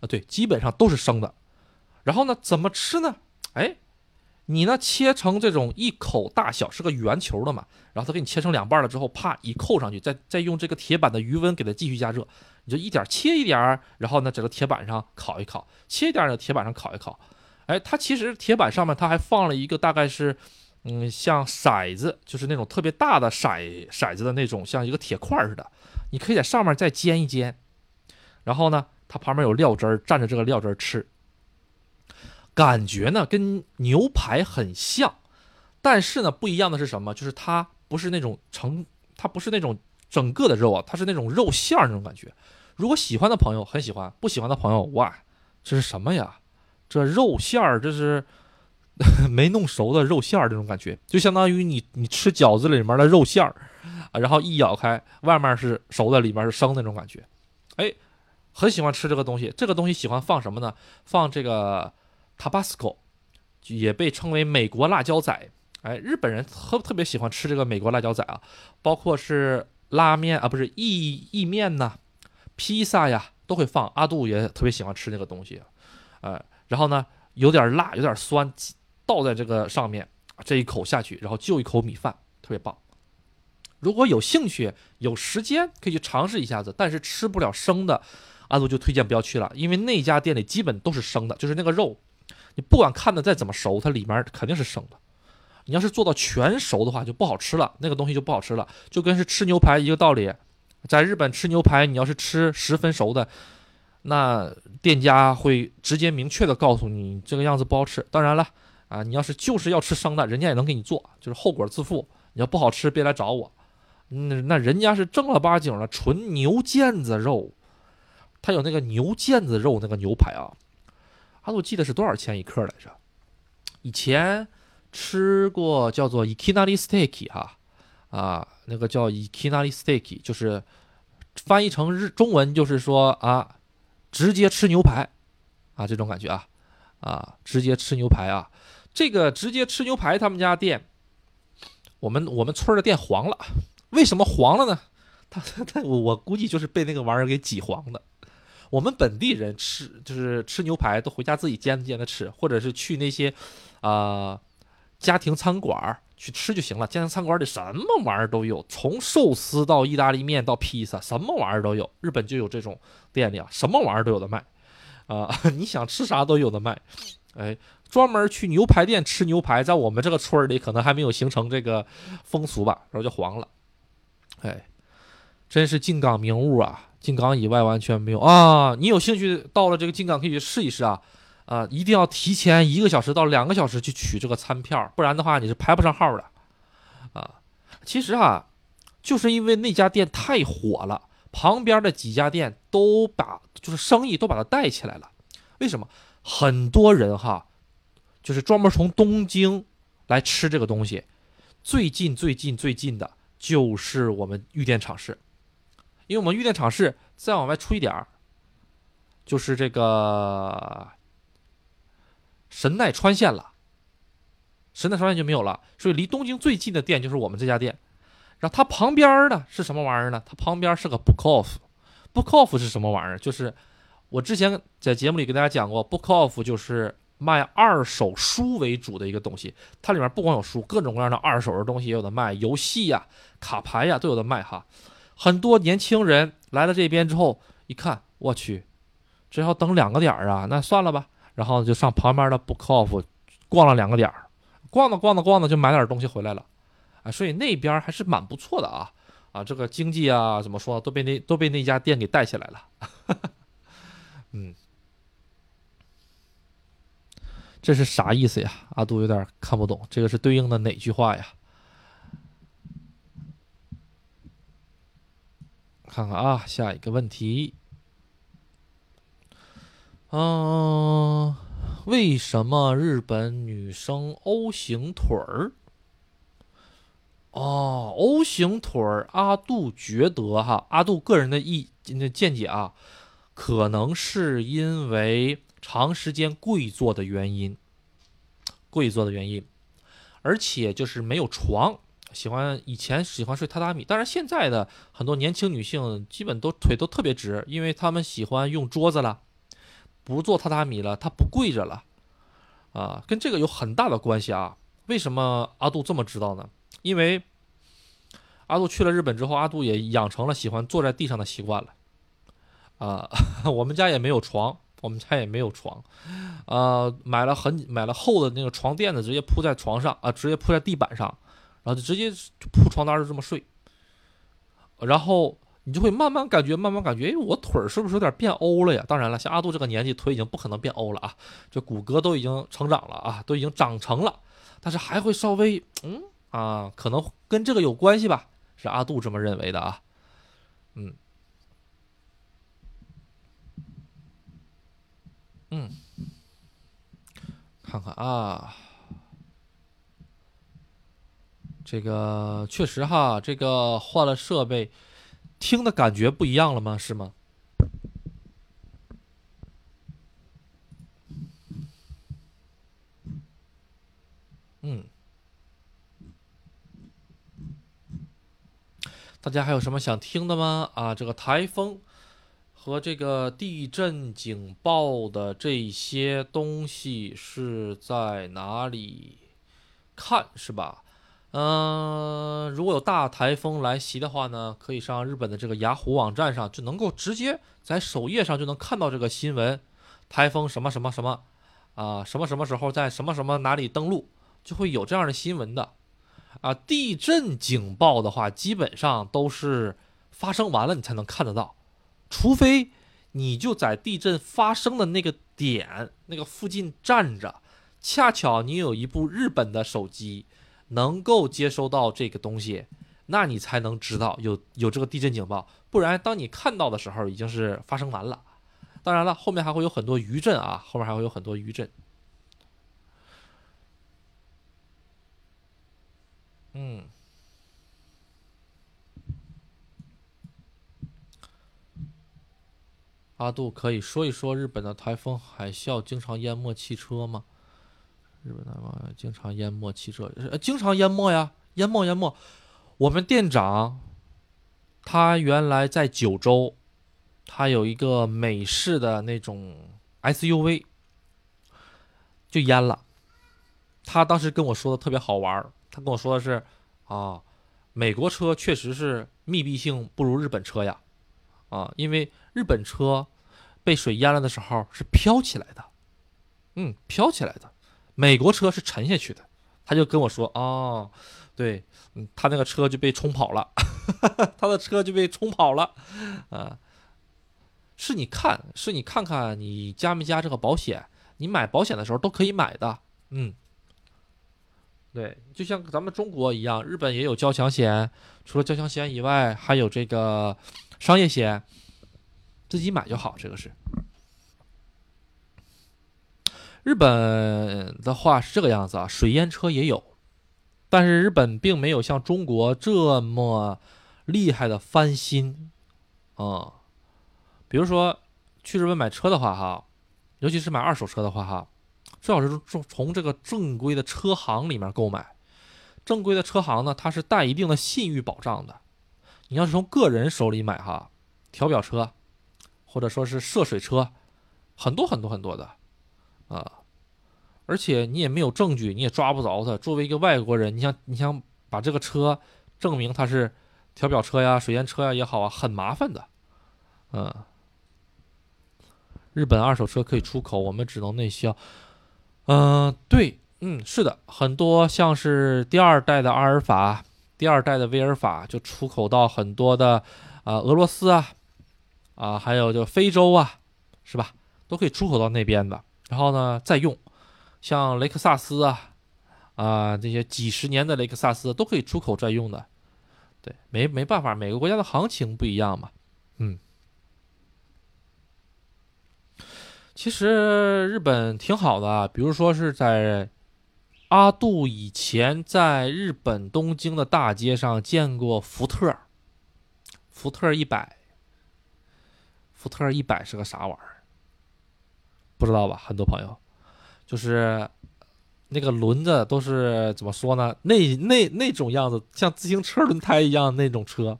啊对，基本上都是生的。然后呢，怎么吃呢？哎，你呢切成这种一口大小，是个圆球的嘛。然后他给你切成两半了之后，啪一扣上去，再再用这个铁板的余温给它继续加热，你就一点切一点，然后呢，整个铁板上烤一烤，切一点的铁板上烤一烤。哎，它其实铁板上面它还放了一个大概是，嗯，像骰子，就是那种特别大的骰骰子的那种，像一个铁块似的。你可以在上面再煎一煎，然后呢，它旁边有料汁儿，蘸着这个料汁儿吃，感觉呢跟牛排很像，但是呢不一样的是什么？就是它不是那种成，它不是那种整个的肉啊，它是那种肉馅儿那种感觉。如果喜欢的朋友很喜欢，不喜欢的朋友哇，这是什么呀？这肉馅儿，这是 没弄熟的肉馅儿，这种感觉就相当于你你吃饺子里面的肉馅儿然后一咬开，外面是熟的，里面是生的那种感觉。哎，很喜欢吃这个东西。这个东西喜欢放什么呢？放这个 Tabasco，也被称为美国辣椒仔。哎，日本人特特别喜欢吃这个美国辣椒仔啊，包括是拉面啊，不是意意面呐，披萨呀都会放。阿杜也特别喜欢吃那个东西，呃。然后呢，有点辣，有点酸，倒在这个上面，这一口下去，然后就一口米饭，特别棒。如果有兴趣、有时间，可以去尝试一下子。但是吃不了生的，阿杜就推荐不要去了，因为那家店里基本都是生的，就是那个肉，你不管看的再怎么熟，它里面肯定是生的。你要是做到全熟的话，就不好吃了，那个东西就不好吃了，就跟是吃牛排一个道理。在日本吃牛排，你要是吃十分熟的。那店家会直接明确的告诉你这个样子不好吃。当然了，啊，你要是就是要吃生的，人家也能给你做，就是后果自负。你要不好吃，别来找我。那那人家是正儿八经的纯牛腱子肉，他有那个牛腱子肉那个牛排啊，啊，我记得是多少钱一克来着？以前吃过叫做 Ikinari Steak 哈，啊，那个叫 Ikinari Steak，就是翻译成日中文就是说啊。直接吃牛排，啊，这种感觉啊，啊，直接吃牛排啊，这个直接吃牛排，他们家店，我们我们村的店黄了，为什么黄了呢？他他我估计就是被那个玩意儿给挤黄的。我们本地人吃就是吃牛排都回家自己煎着煎着吃，或者是去那些啊家庭餐馆去吃就行了。家庭餐馆里什么玩意儿都有，从寿司到意大利面到披萨，什么玩意儿都有。日本就有这种。店里啊，什么玩意儿都有的卖，啊，你想吃啥都有的卖，哎，专门去牛排店吃牛排，在我们这个村里可能还没有形成这个风俗吧，然后就黄了，哎，真是靖港名物啊，靖港以外完全没有啊。你有兴趣到了这个靖港可以去试一试啊，啊，一定要提前一个小时到两个小时去取这个餐票，不然的话你是排不上号的。啊，其实啊，就是因为那家店太火了，旁边的几家店都把就是生意都把它带起来了。为什么？很多人哈，就是专门从东京来吃这个东西。最近最近最近的就是我们玉电厂市，因为我们玉电厂市再往外出一点儿，就是这个神奈川县了。神奈川县就没有了，所以离东京最近的店就是我们这家店。然后它旁边呢是什么玩意儿呢？它旁边是个 Book Off，Book Off 是什么玩意儿？就是我之前在节目里跟大家讲过，Book Off 就是卖二手书为主的一个东西。它里面不光有书，各种各样的二手的东西也有的卖，游戏呀、卡牌呀都有的卖哈。很多年轻人来了这边之后，一看，我去，这要等两个点儿啊，那算了吧。然后就上旁边的 Book Off 逛了两个点儿。逛着逛着逛着就买点东西回来了，啊，所以那边还是蛮不错的啊，啊，这个经济啊，怎么说都被那都被那家店给带起来了，嗯，这是啥意思呀？阿杜有点看不懂，这个是对应的哪句话呀？看看啊，下一个问题，嗯。为什么日本女生 O 型腿儿？哦，O 型腿儿，阿杜觉得哈，阿杜个人的意那见解啊，可能是因为长时间跪坐的原因，跪坐的原因，而且就是没有床，喜欢以前喜欢睡榻榻米，当然现在的很多年轻女性基本都腿都特别直，因为她们喜欢用桌子了。不做榻榻米了，他不跪着了，啊，跟这个有很大的关系啊。为什么阿杜这么知道呢？因为阿杜去了日本之后，阿杜也养成了喜欢坐在地上的习惯了。啊，我们家也没有床，我们家也没有床，啊，买了很买了厚的那个床垫子，直接铺在床上啊，直接铺在地板上，然后就直接铺床单就这么睡，然后。你就会慢慢感觉，慢慢感觉，哎，我腿是不是有点变欧了呀？当然了，像阿杜这个年纪，腿已经不可能变欧了啊，这骨骼都已经成长了啊，都已经长成了，但是还会稍微，嗯啊，可能跟这个有关系吧？是阿杜这么认为的啊，嗯，嗯，看看啊，这个确实哈，这个换了设备。听的感觉不一样了吗？是吗？嗯，大家还有什么想听的吗？啊，这个台风和这个地震警报的这些东西是在哪里看？是吧？嗯，如果有大台风来袭的话呢，可以上日本的这个雅虎网站上，就能够直接在首页上就能看到这个新闻，台风什么什么什么，啊，什么什么时候在什么什么哪里登陆，就会有这样的新闻的。啊，地震警报的话，基本上都是发生完了你才能看得到，除非你就在地震发生的那个点那个附近站着，恰巧你有一部日本的手机。能够接收到这个东西，那你才能知道有有这个地震警报。不然，当你看到的时候，已经是发生完了。当然了，后面还会有很多余震啊，后面还会有很多余震。嗯，阿杜可以说一说日本的台风海啸经常淹没汽车吗？日本台风经常淹没汽车，呃，经常淹没呀，淹没淹没。我们店长，他原来在九州，他有一个美式的那种 SUV，就淹了。他当时跟我说的特别好玩他跟我说的是，啊，美国车确实是密闭性不如日本车呀，啊，因为日本车被水淹了的时候是飘起来的，嗯，飘起来的。美国车是沉下去的，他就跟我说：“哦，对，嗯，他那个车就被冲跑了，他的车就被冲跑了，啊，是你看，是你看看你加没加这个保险，你买保险的时候都可以买的。嗯，对，就像咱们中国一样，日本也有交强险，除了交强险以外，还有这个商业险，自己买就好。这个是。日本的话是这个样子啊，水淹车也有，但是日本并没有像中国这么厉害的翻新啊。比如说去日本买车的话，哈，尤其是买二手车的话，哈，最好是从从这个正规的车行里面购买。正规的车行呢，它是带一定的信誉保障的。你要是从个人手里买，哈，调表车或者说是涉水车，很多很多很多的。啊，而且你也没有证据，你也抓不着他。作为一个外国人，你想你想把这个车证明它是调表车呀、水淹车呀也好啊，很麻烦的。嗯，日本二手车可以出口，我们只能内销。嗯，对，嗯，是的，很多像是第二代的阿尔法、第二代的威尔法就出口到很多的啊俄罗斯啊啊，还有就非洲啊，是吧？都可以出口到那边的。然后呢，再用，像雷克萨斯啊，啊这些几十年的雷克萨斯都可以出口再用的，对，没没办法，每个国家的行情不一样嘛，嗯。其实日本挺好的，比如说是在阿杜以前在日本东京的大街上见过福特，福特一百，福特一百是个啥玩意儿？不知道吧？很多朋友，就是那个轮子都是怎么说呢？那那那种样子，像自行车轮胎一样那种车，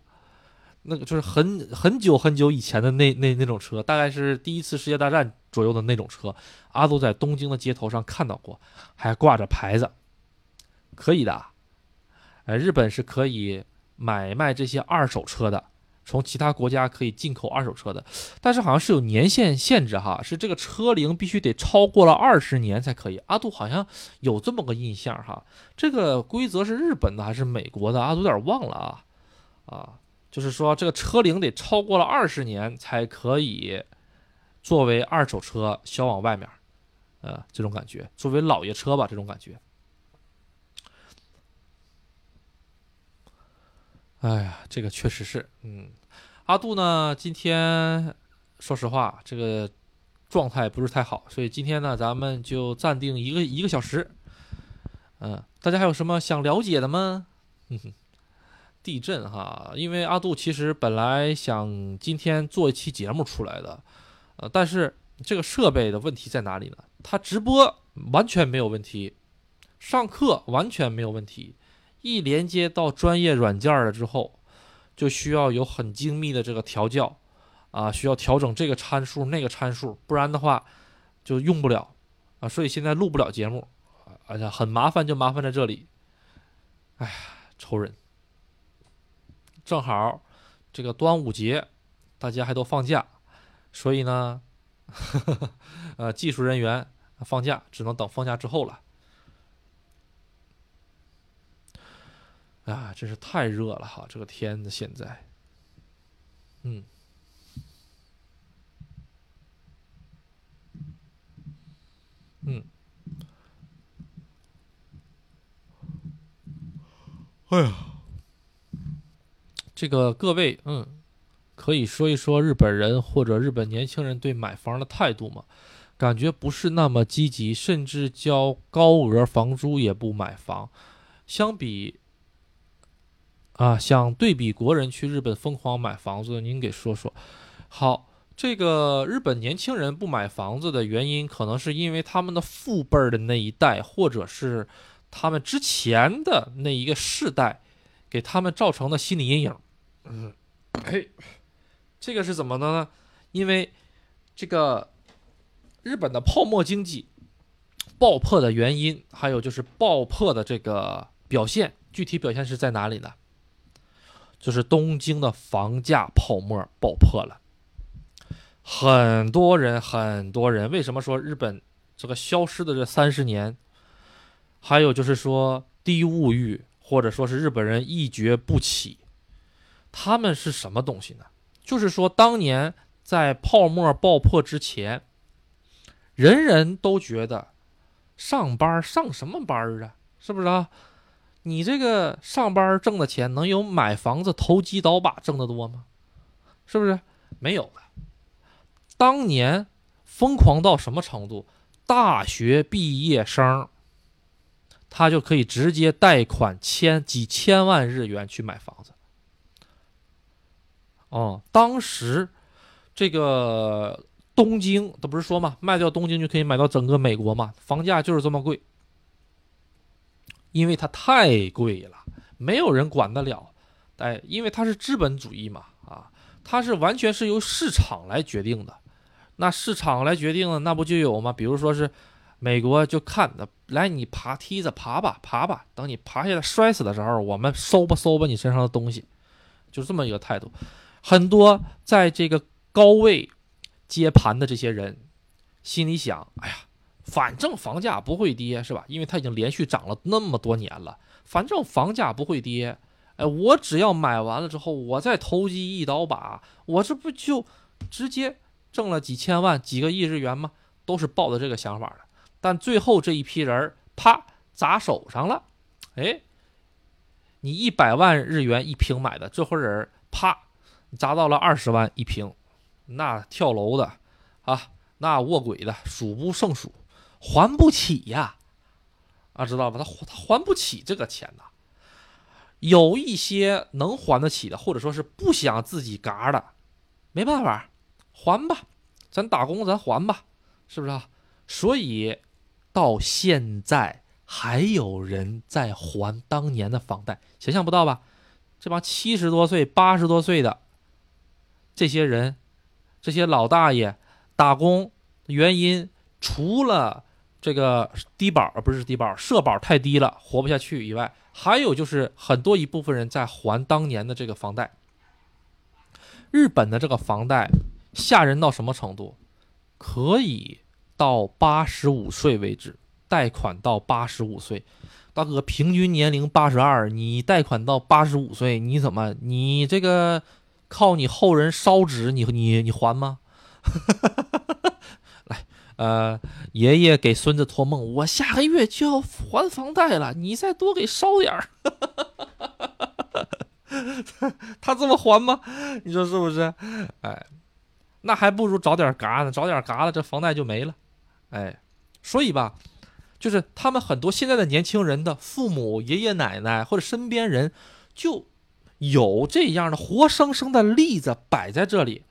那个就是很很久很久以前的那那那种车，大概是第一次世界大战左右的那种车。阿杜在东京的街头上看到过，还挂着牌子，可以的。呃，日本是可以买卖这些二手车的。从其他国家可以进口二手车的，但是好像是有年限限制哈，是这个车龄必须得超过了二十年才可以。阿杜好像有这么个印象哈，这个规则是日本的还是美国的？阿杜有点忘了啊啊，就是说这个车龄得超过了二十年才可以作为二手车销往外面，呃，这种感觉，作为老爷车吧，这种感觉。哎呀，这个确实是，嗯。阿杜呢？今天说实话，这个状态不是太好，所以今天呢，咱们就暂定一个一个小时。嗯，大家还有什么想了解的吗？地震哈，因为阿杜其实本来想今天做一期节目出来的，呃，但是这个设备的问题在哪里呢？他直播完全没有问题，上课完全没有问题，一连接到专业软件了之后。就需要有很精密的这个调教，啊，需要调整这个参数那个参数，不然的话就用不了，啊，所以现在录不了节目，而且很麻烦，就麻烦在这里，哎呀，愁人。正好这个端午节，大家还都放假，所以呢，呃，技术人员放假只能等放假之后了。啊，真是太热了哈！这个天现在，嗯，嗯，哎呀，这个各位，嗯，可以说一说日本人或者日本年轻人对买房的态度吗？感觉不是那么积极，甚至交高额房租也不买房，相比。啊，想对比国人去日本疯狂买房子，您给说说。好，这个日本年轻人不买房子的原因，可能是因为他们的父辈的那一代，或者是他们之前的那一个世代，给他们造成的心理阴影。嗯，哎，这个是怎么的呢？因为这个日本的泡沫经济爆破的原因，还有就是爆破的这个表现，具体表现是在哪里呢？就是东京的房价泡沫爆破了，很多人，很多人。为什么说日本这个消失的这三十年？还有就是说低物欲，或者说是日本人一蹶不起，他们是什么东西呢？就是说当年在泡沫爆破之前，人人都觉得上班上什么班啊？是不是啊？你这个上班挣的钱能有买房子投机倒把挣得多吗？是不是没有的？当年疯狂到什么程度？大学毕业生他就可以直接贷款千几千万日元去买房子。哦，当时这个东京，他不是说嘛，卖掉东京就可以买到整个美国嘛？房价就是这么贵。因为它太贵了，没有人管得了，哎，因为它是资本主义嘛，啊，它是完全是由市场来决定的，那市场来决定了，那不就有吗？比如说是美国就看，来你爬梯子爬吧，爬吧，等你爬下来摔死的时候，我们搜吧搜吧你身上的东西，就这么一个态度。很多在这个高位接盘的这些人心里想，哎呀。反正房价不会跌，是吧？因为它已经连续涨了那么多年了。反正房价不会跌，哎，我只要买完了之后，我再投机一刀把，我这不就直接挣了几千万、几个亿日元吗？都是抱着这个想法的。但最后这一批人啪砸手上了，哎，你一百万日元一平买的，这伙人啪砸到了二十万一平，那跳楼的啊，那卧轨的数不胜数。还不起呀，啊，知道吧？他他还不起这个钱呐。有一些能还得起的，或者说是不想自己嘎的，没办法，还吧，咱打工咱还吧，是不是啊？所以到现在还有人在还当年的房贷，想象不到吧？这帮七十多岁、八十多岁的这些人，这些老大爷打工原因除了。这个低保不是低保，社保太低了，活不下去。以外，还有就是很多一部分人在还当年的这个房贷。日本的这个房贷吓人到什么程度？可以到八十五岁为止，贷款到八十五岁。大哥，平均年龄八十二，你贷款到八十五岁，你怎么你这个靠你后人烧纸，你你你还吗？来呃，爷爷给孙子托梦，我下个月就要还房贷了，你再多给烧点儿。他这么还吗？你说是不是？哎，那还不如找点嘎呢，找点嘎了，这房贷就没了。哎，所以吧，就是他们很多现在的年轻人的父母、爷爷奶奶或者身边人，就有这样的活生生的例子摆在这里。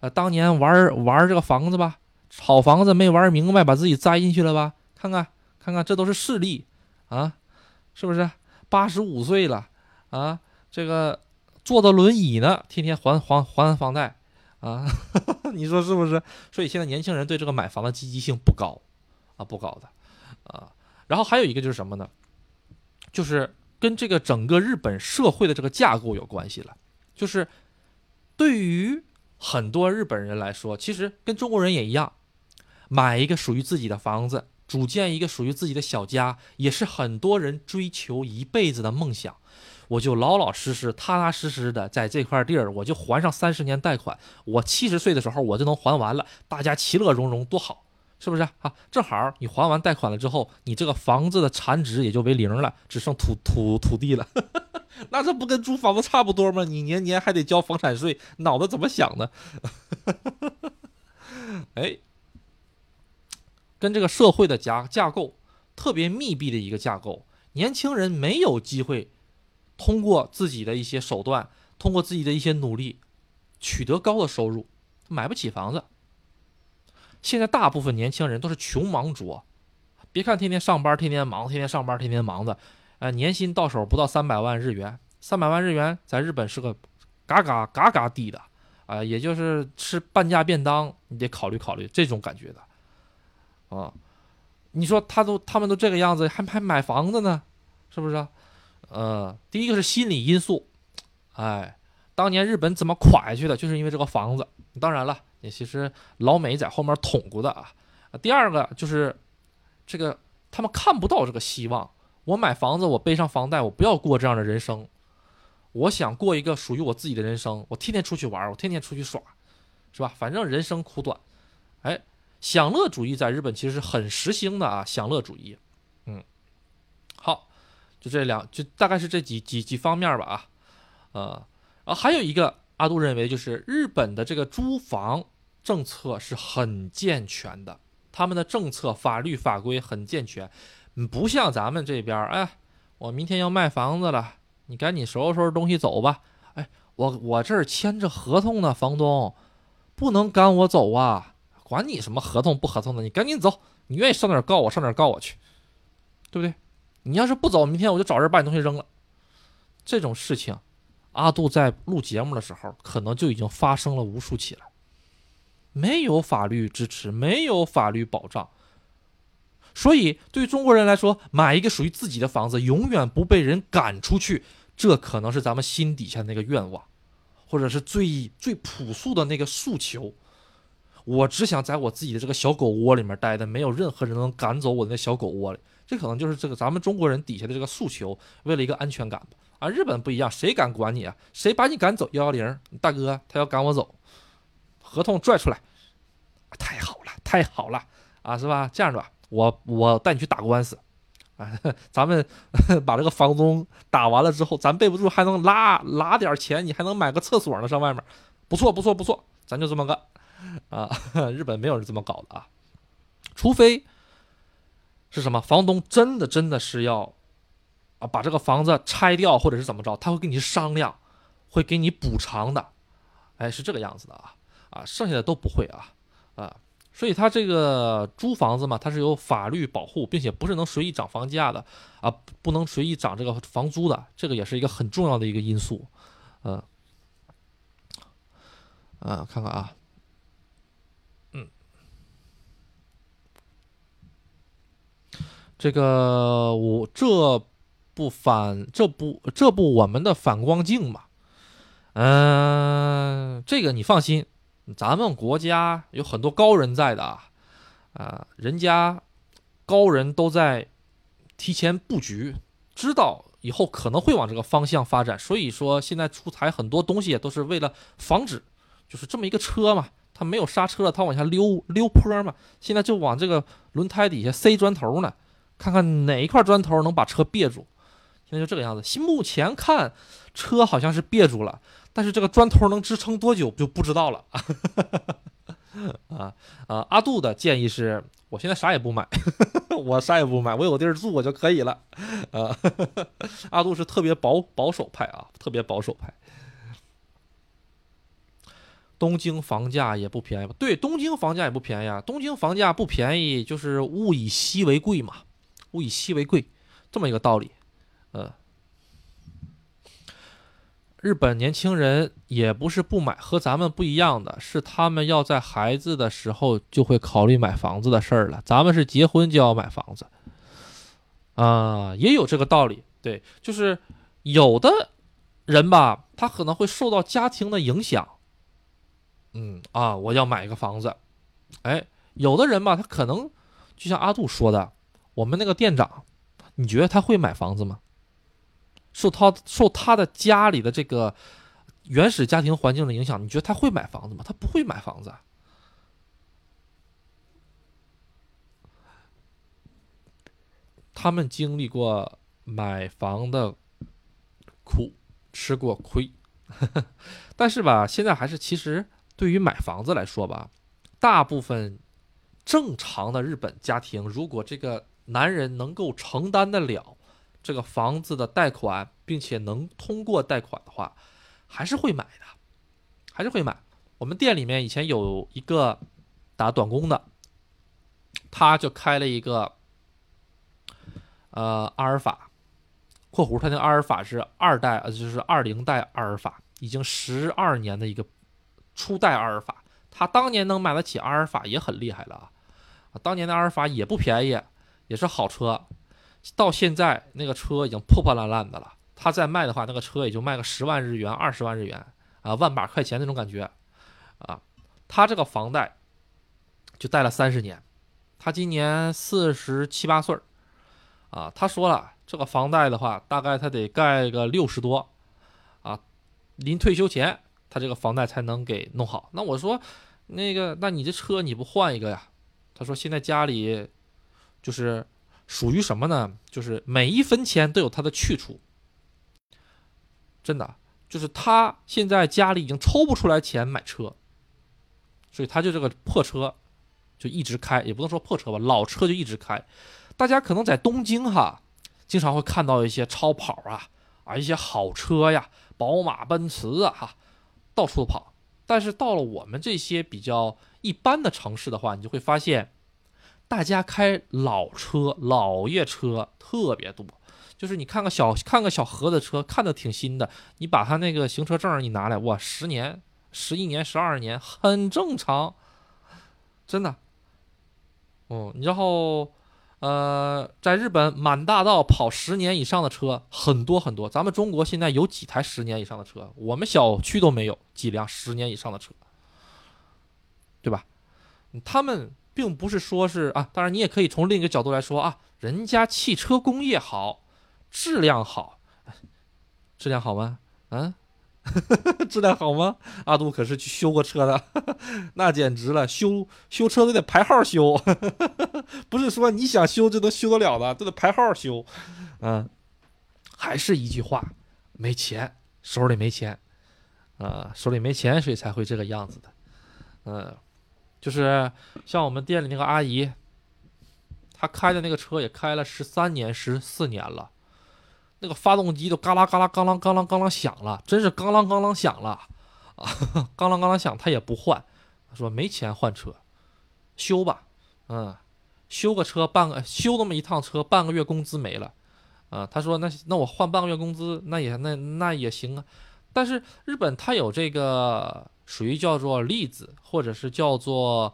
呃，当年玩玩这个房子吧。炒房子没玩明白，把自己栽进去了吧？看看，看看，这都是事例啊，是不是？八十五岁了啊，这个坐的轮椅呢，天天还还还房贷啊，你说是不是？所以现在年轻人对这个买房的积极性不高啊，不高的啊。然后还有一个就是什么呢？就是跟这个整个日本社会的这个架构有关系了，就是对于很多日本人来说，其实跟中国人也一样。买一个属于自己的房子，组建一个属于自己的小家，也是很多人追求一辈子的梦想。我就老老实实、踏踏实实的在这块地儿，我就还上三十年贷款。我七十岁的时候，我就能还完了，大家其乐融融，多好，是不是啊？正好你还完贷款了之后，你这个房子的残值也就为零了，只剩土土土地了。那这不跟租房子差不多吗？你年年还得交房产税，脑子怎么想的？哎。跟这个社会的架架构特别密闭的一个架构，年轻人没有机会通过自己的一些手段，通过自己的一些努力取得高的收入，买不起房子。现在大部分年轻人都是穷忙卓，别看天天上班，天天忙，天天上班，天天忙的，呃，年薪到手不到三百万日元，三百万日元在日本是个嘎嘎嘎嘎低的，啊，也就是吃半价便当，你得考虑考虑这种感觉的。啊，你说他都他们都这个样子，还还买房子呢，是不是？呃，第一个是心理因素，哎，当年日本怎么垮下去的，就是因为这个房子。当然了，也其实老美在后面捅咕的啊。第二个就是这个他们看不到这个希望。我买房子，我背上房贷，我不要过这样的人生，我想过一个属于我自己的人生。我天天出去玩，我天天出去耍，是吧？反正人生苦短，哎。享乐主义在日本其实是很时兴的啊，享乐主义。嗯，好，就这两，就大概是这几几几方面吧啊，呃，然后还有一个阿杜认为就是日本的这个租房政策是很健全的，他们的政策法律法规很健全，不像咱们这边，哎，我明天要卖房子了，你赶紧收拾收拾东西走吧。哎，我我这儿签着合同呢，房东不能赶我走啊。管你什么合同不合同的，你赶紧走。你愿意上哪儿告我，上哪儿告我去，对不对？你要是不走，明天我就找人把你东西扔了。这种事情，阿杜在录节目的时候，可能就已经发生了无数起了。没有法律支持，没有法律保障，所以对中国人来说，买一个属于自己的房子，永远不被人赶出去，这可能是咱们心底下那个愿望，或者是最最朴素的那个诉求。我只想在我自己的这个小狗窝里面待的，没有任何人能赶走我的那小狗窝里。这可能就是这个咱们中国人底下的这个诉求，为了一个安全感吧。啊，日本不一样，谁敢管你啊？谁把你赶走？幺幺零大哥，他要赶我走，合同拽出来，太好了，太好了。啊，是吧？这样吧，我我带你去打官司，啊，咱们 把这个房东打完了之后，咱备不住还能拉拉点钱，你还能买个厕所呢，上外面，不错不错不错，咱就这么干。啊，日本没有人这么搞的啊，除非是什么？房东真的真的是要啊把这个房子拆掉或者是怎么着，他会跟你商量，会给你补偿的，哎，是这个样子的啊。啊，剩下的都不会啊啊，所以他这个租房子嘛，它是有法律保护，并且不是能随意涨房价的啊，不能随意涨这个房租的，这个也是一个很重要的一个因素，嗯，啊，看看啊。这个我这不反这不这不我们的反光镜嘛，嗯，这个你放心，咱们国家有很多高人在的啊，啊，人家高人都在提前布局，知道以后可能会往这个方向发展，所以说现在出台很多东西也都是为了防止，就是这么一个车嘛，它没有刹车了，它往下溜溜坡嘛，现在就往这个轮胎底下塞砖头呢。看看哪一块砖头能把车别住，现在就这个样子。目前看车好像是别住了，但是这个砖头能支撑多久就不知道了。啊啊！阿杜的建议是，我现在啥也不买，我啥也不买，我有地儿住我就可以了。啊，阿杜是特别保保守派啊，特别保守派。东京房价也不便宜吧？对，东京房价也不便宜啊。东京房价不便宜，就是物以稀为贵嘛。物以稀为贵，这么一个道理，呃，日本年轻人也不是不买，和咱们不一样的是，他们要在孩子的时候就会考虑买房子的事儿了。咱们是结婚就要买房子，啊，也有这个道理。对，就是有的人吧，他可能会受到家庭的影响，嗯啊，我要买一个房子，哎，有的人吧，他可能就像阿杜说的。我们那个店长，你觉得他会买房子吗？受他受他的家里的这个原始家庭环境的影响，你觉得他会买房子吗？他不会买房子。他们经历过买房的苦，吃过亏，但是吧，现在还是其实对于买房子来说吧，大部分正常的日本家庭，如果这个。男人能够承担得了这个房子的贷款，并且能通过贷款的话，还是会买的，还是会买。我们店里面以前有一个打短工的，他就开了一个呃阿尔法（括弧他那阿尔法是二代，就是二零代阿尔法，已经十二年的一个初代阿尔法）。他当年能买得起阿尔法也很厉害了啊！当年的阿尔法也不便宜。也是好车，到现在那个车已经破破烂烂的了。他再卖的话，那个车也就卖个十万日元、二十万日元啊，万把块钱那种感觉啊。他这个房贷就贷了三十年，他今年四十七八岁啊。他说了，这个房贷的话，大概他得盖个六十多啊，临退休前他这个房贷才能给弄好。那我说，那个，那你这车你不换一个呀？他说现在家里就是属于什么呢？就是每一分钱都有它的去处。真的，就是他现在家里已经抽不出来钱买车，所以他就这个破车就一直开，也不能说破车吧，老车就一直开。大家可能在东京哈，经常会看到一些超跑啊啊一些好车呀，宝马、奔驰啊哈，到处跑。但是到了我们这些比较一般的城市的话，你就会发现，大家开老车、老爷车特别多。就是你看个小看个小盒子车，看着挺新的，你把他那个行车证一拿来，哇，十年、十一年、十二年，很正常，真的。哦，然后，呃，在日本满大道跑十年以上的车很多很多，咱们中国现在有几台十年以上的车？我们小区都没有几辆十年以上的车，对吧？他们并不是说是啊，当然你也可以从另一个角度来说啊，人家汽车工业好。质量好，质量好吗？啊，质量好吗？阿杜可是去修过车的，那简直了，修修车都得排号修，不是说你想修就能修得了的，都得排号修。嗯，还是一句话，没钱，手里没钱，啊，手里没钱，所以才会这个样子的。嗯，就是像我们店里那个阿姨，她开的那个车也开了十三年、十四年了。那个发动机都嘎啦嘎啦、嘎啷嘎啷、嘎啷响了，真是嘎啷嘎啷响了啊！嘎啷嘎啷响，她也不换，他说没钱换车，修吧，嗯，修个车半个修那么一趟车，半个月工资没了，啊，他说那那我换半个月工资，那也那那也行啊。但是日本它有这个属于叫做例子，或者是叫做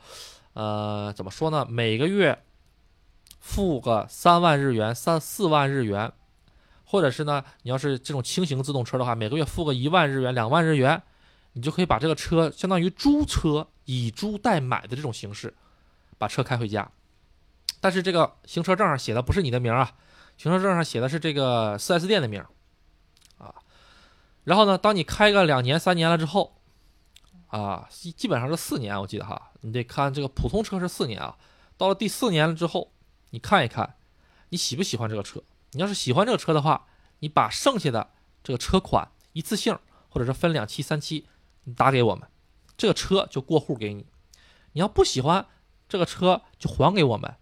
呃怎么说呢？每个月付个三万日元、三四万日元。或者是呢，你要是这种轻型自动车的话，每个月付个一万日元、两万日元，你就可以把这个车相当于租车，以租代买的这种形式，把车开回家。但是这个行车证上写的不是你的名啊，行车证上写的是这个 4S 店的名。然后呢，当你开个两年、三年了之后，啊，基本上是四年，我记得哈，你得看这个普通车是四年啊。到了第四年了之后，你看一看，你喜不喜欢这个车？你要是喜欢这个车的话，你把剩下的这个车款一次性，或者是分两期、三期，你打给我们，这个车就过户给你。你要不喜欢这个车，就还给我们。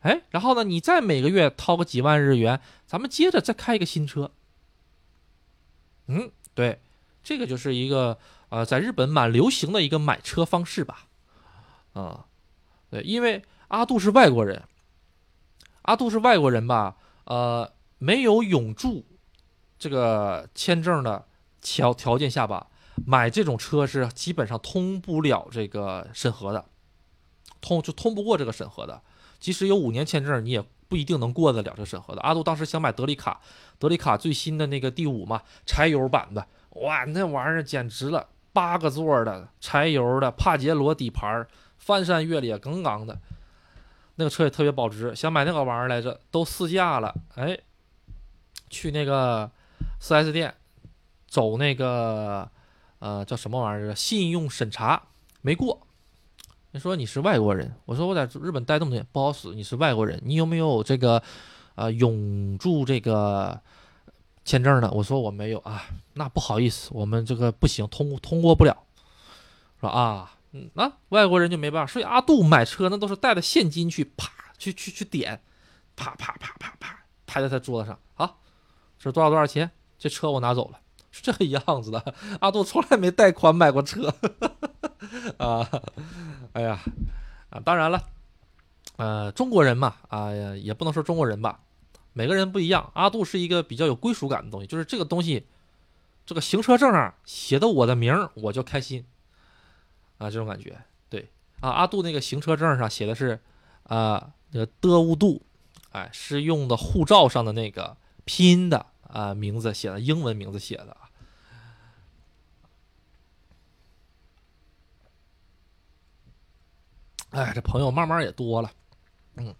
哎，然后呢，你再每个月掏个几万日元，咱们接着再开一个新车。嗯，对，这个就是一个呃，在日本蛮流行的一个买车方式吧。啊，对，因为阿杜是外国人，阿杜是外国人吧。呃，没有永住这个签证的条条件下吧，买这种车是基本上通不了这个审核的，通就通不过这个审核的。即使有五年签证，你也不一定能过得了这审核的。阿杜当时想买德里卡，德里卡最新的那个第五嘛，柴油版的，哇，那玩意儿简直了，八个座的柴油的帕杰罗底盘，翻山越岭，杠杠的。那个车也特别保值，想买那个玩意儿来着，都试驾了，哎，去那个 4S 店走那个呃叫什么玩意儿？信用审查没过。你说你是外国人，我说我在日本待这么多年不好使。你是外国人，你有没有这个呃永住这个签证呢？我说我没有啊，那不好意思，我们这个不行，通通过不了。说啊。嗯，那外国人就没办法，所以阿杜买车那都是带着现金去，啪去去去点，啪啪啪啪啪拍在他桌子上，啊，这多少多少钱？这车我拿走了，是这个样子的。阿杜从来没贷款买过车，啊，哎呀，啊，当然了，呃，中国人嘛，啊，也不能说中国人吧，每个人不一样。阿杜是一个比较有归属感的东西，就是这个东西，这个行车证上写的我的名，我就开心。啊，这种感觉，对啊，阿杜那个行车证上写的是，啊，那个德乌杜，哎，是用的护照上的那个拼音的啊名字写的，英文名字写的哎，这朋友慢慢也多了，嗯，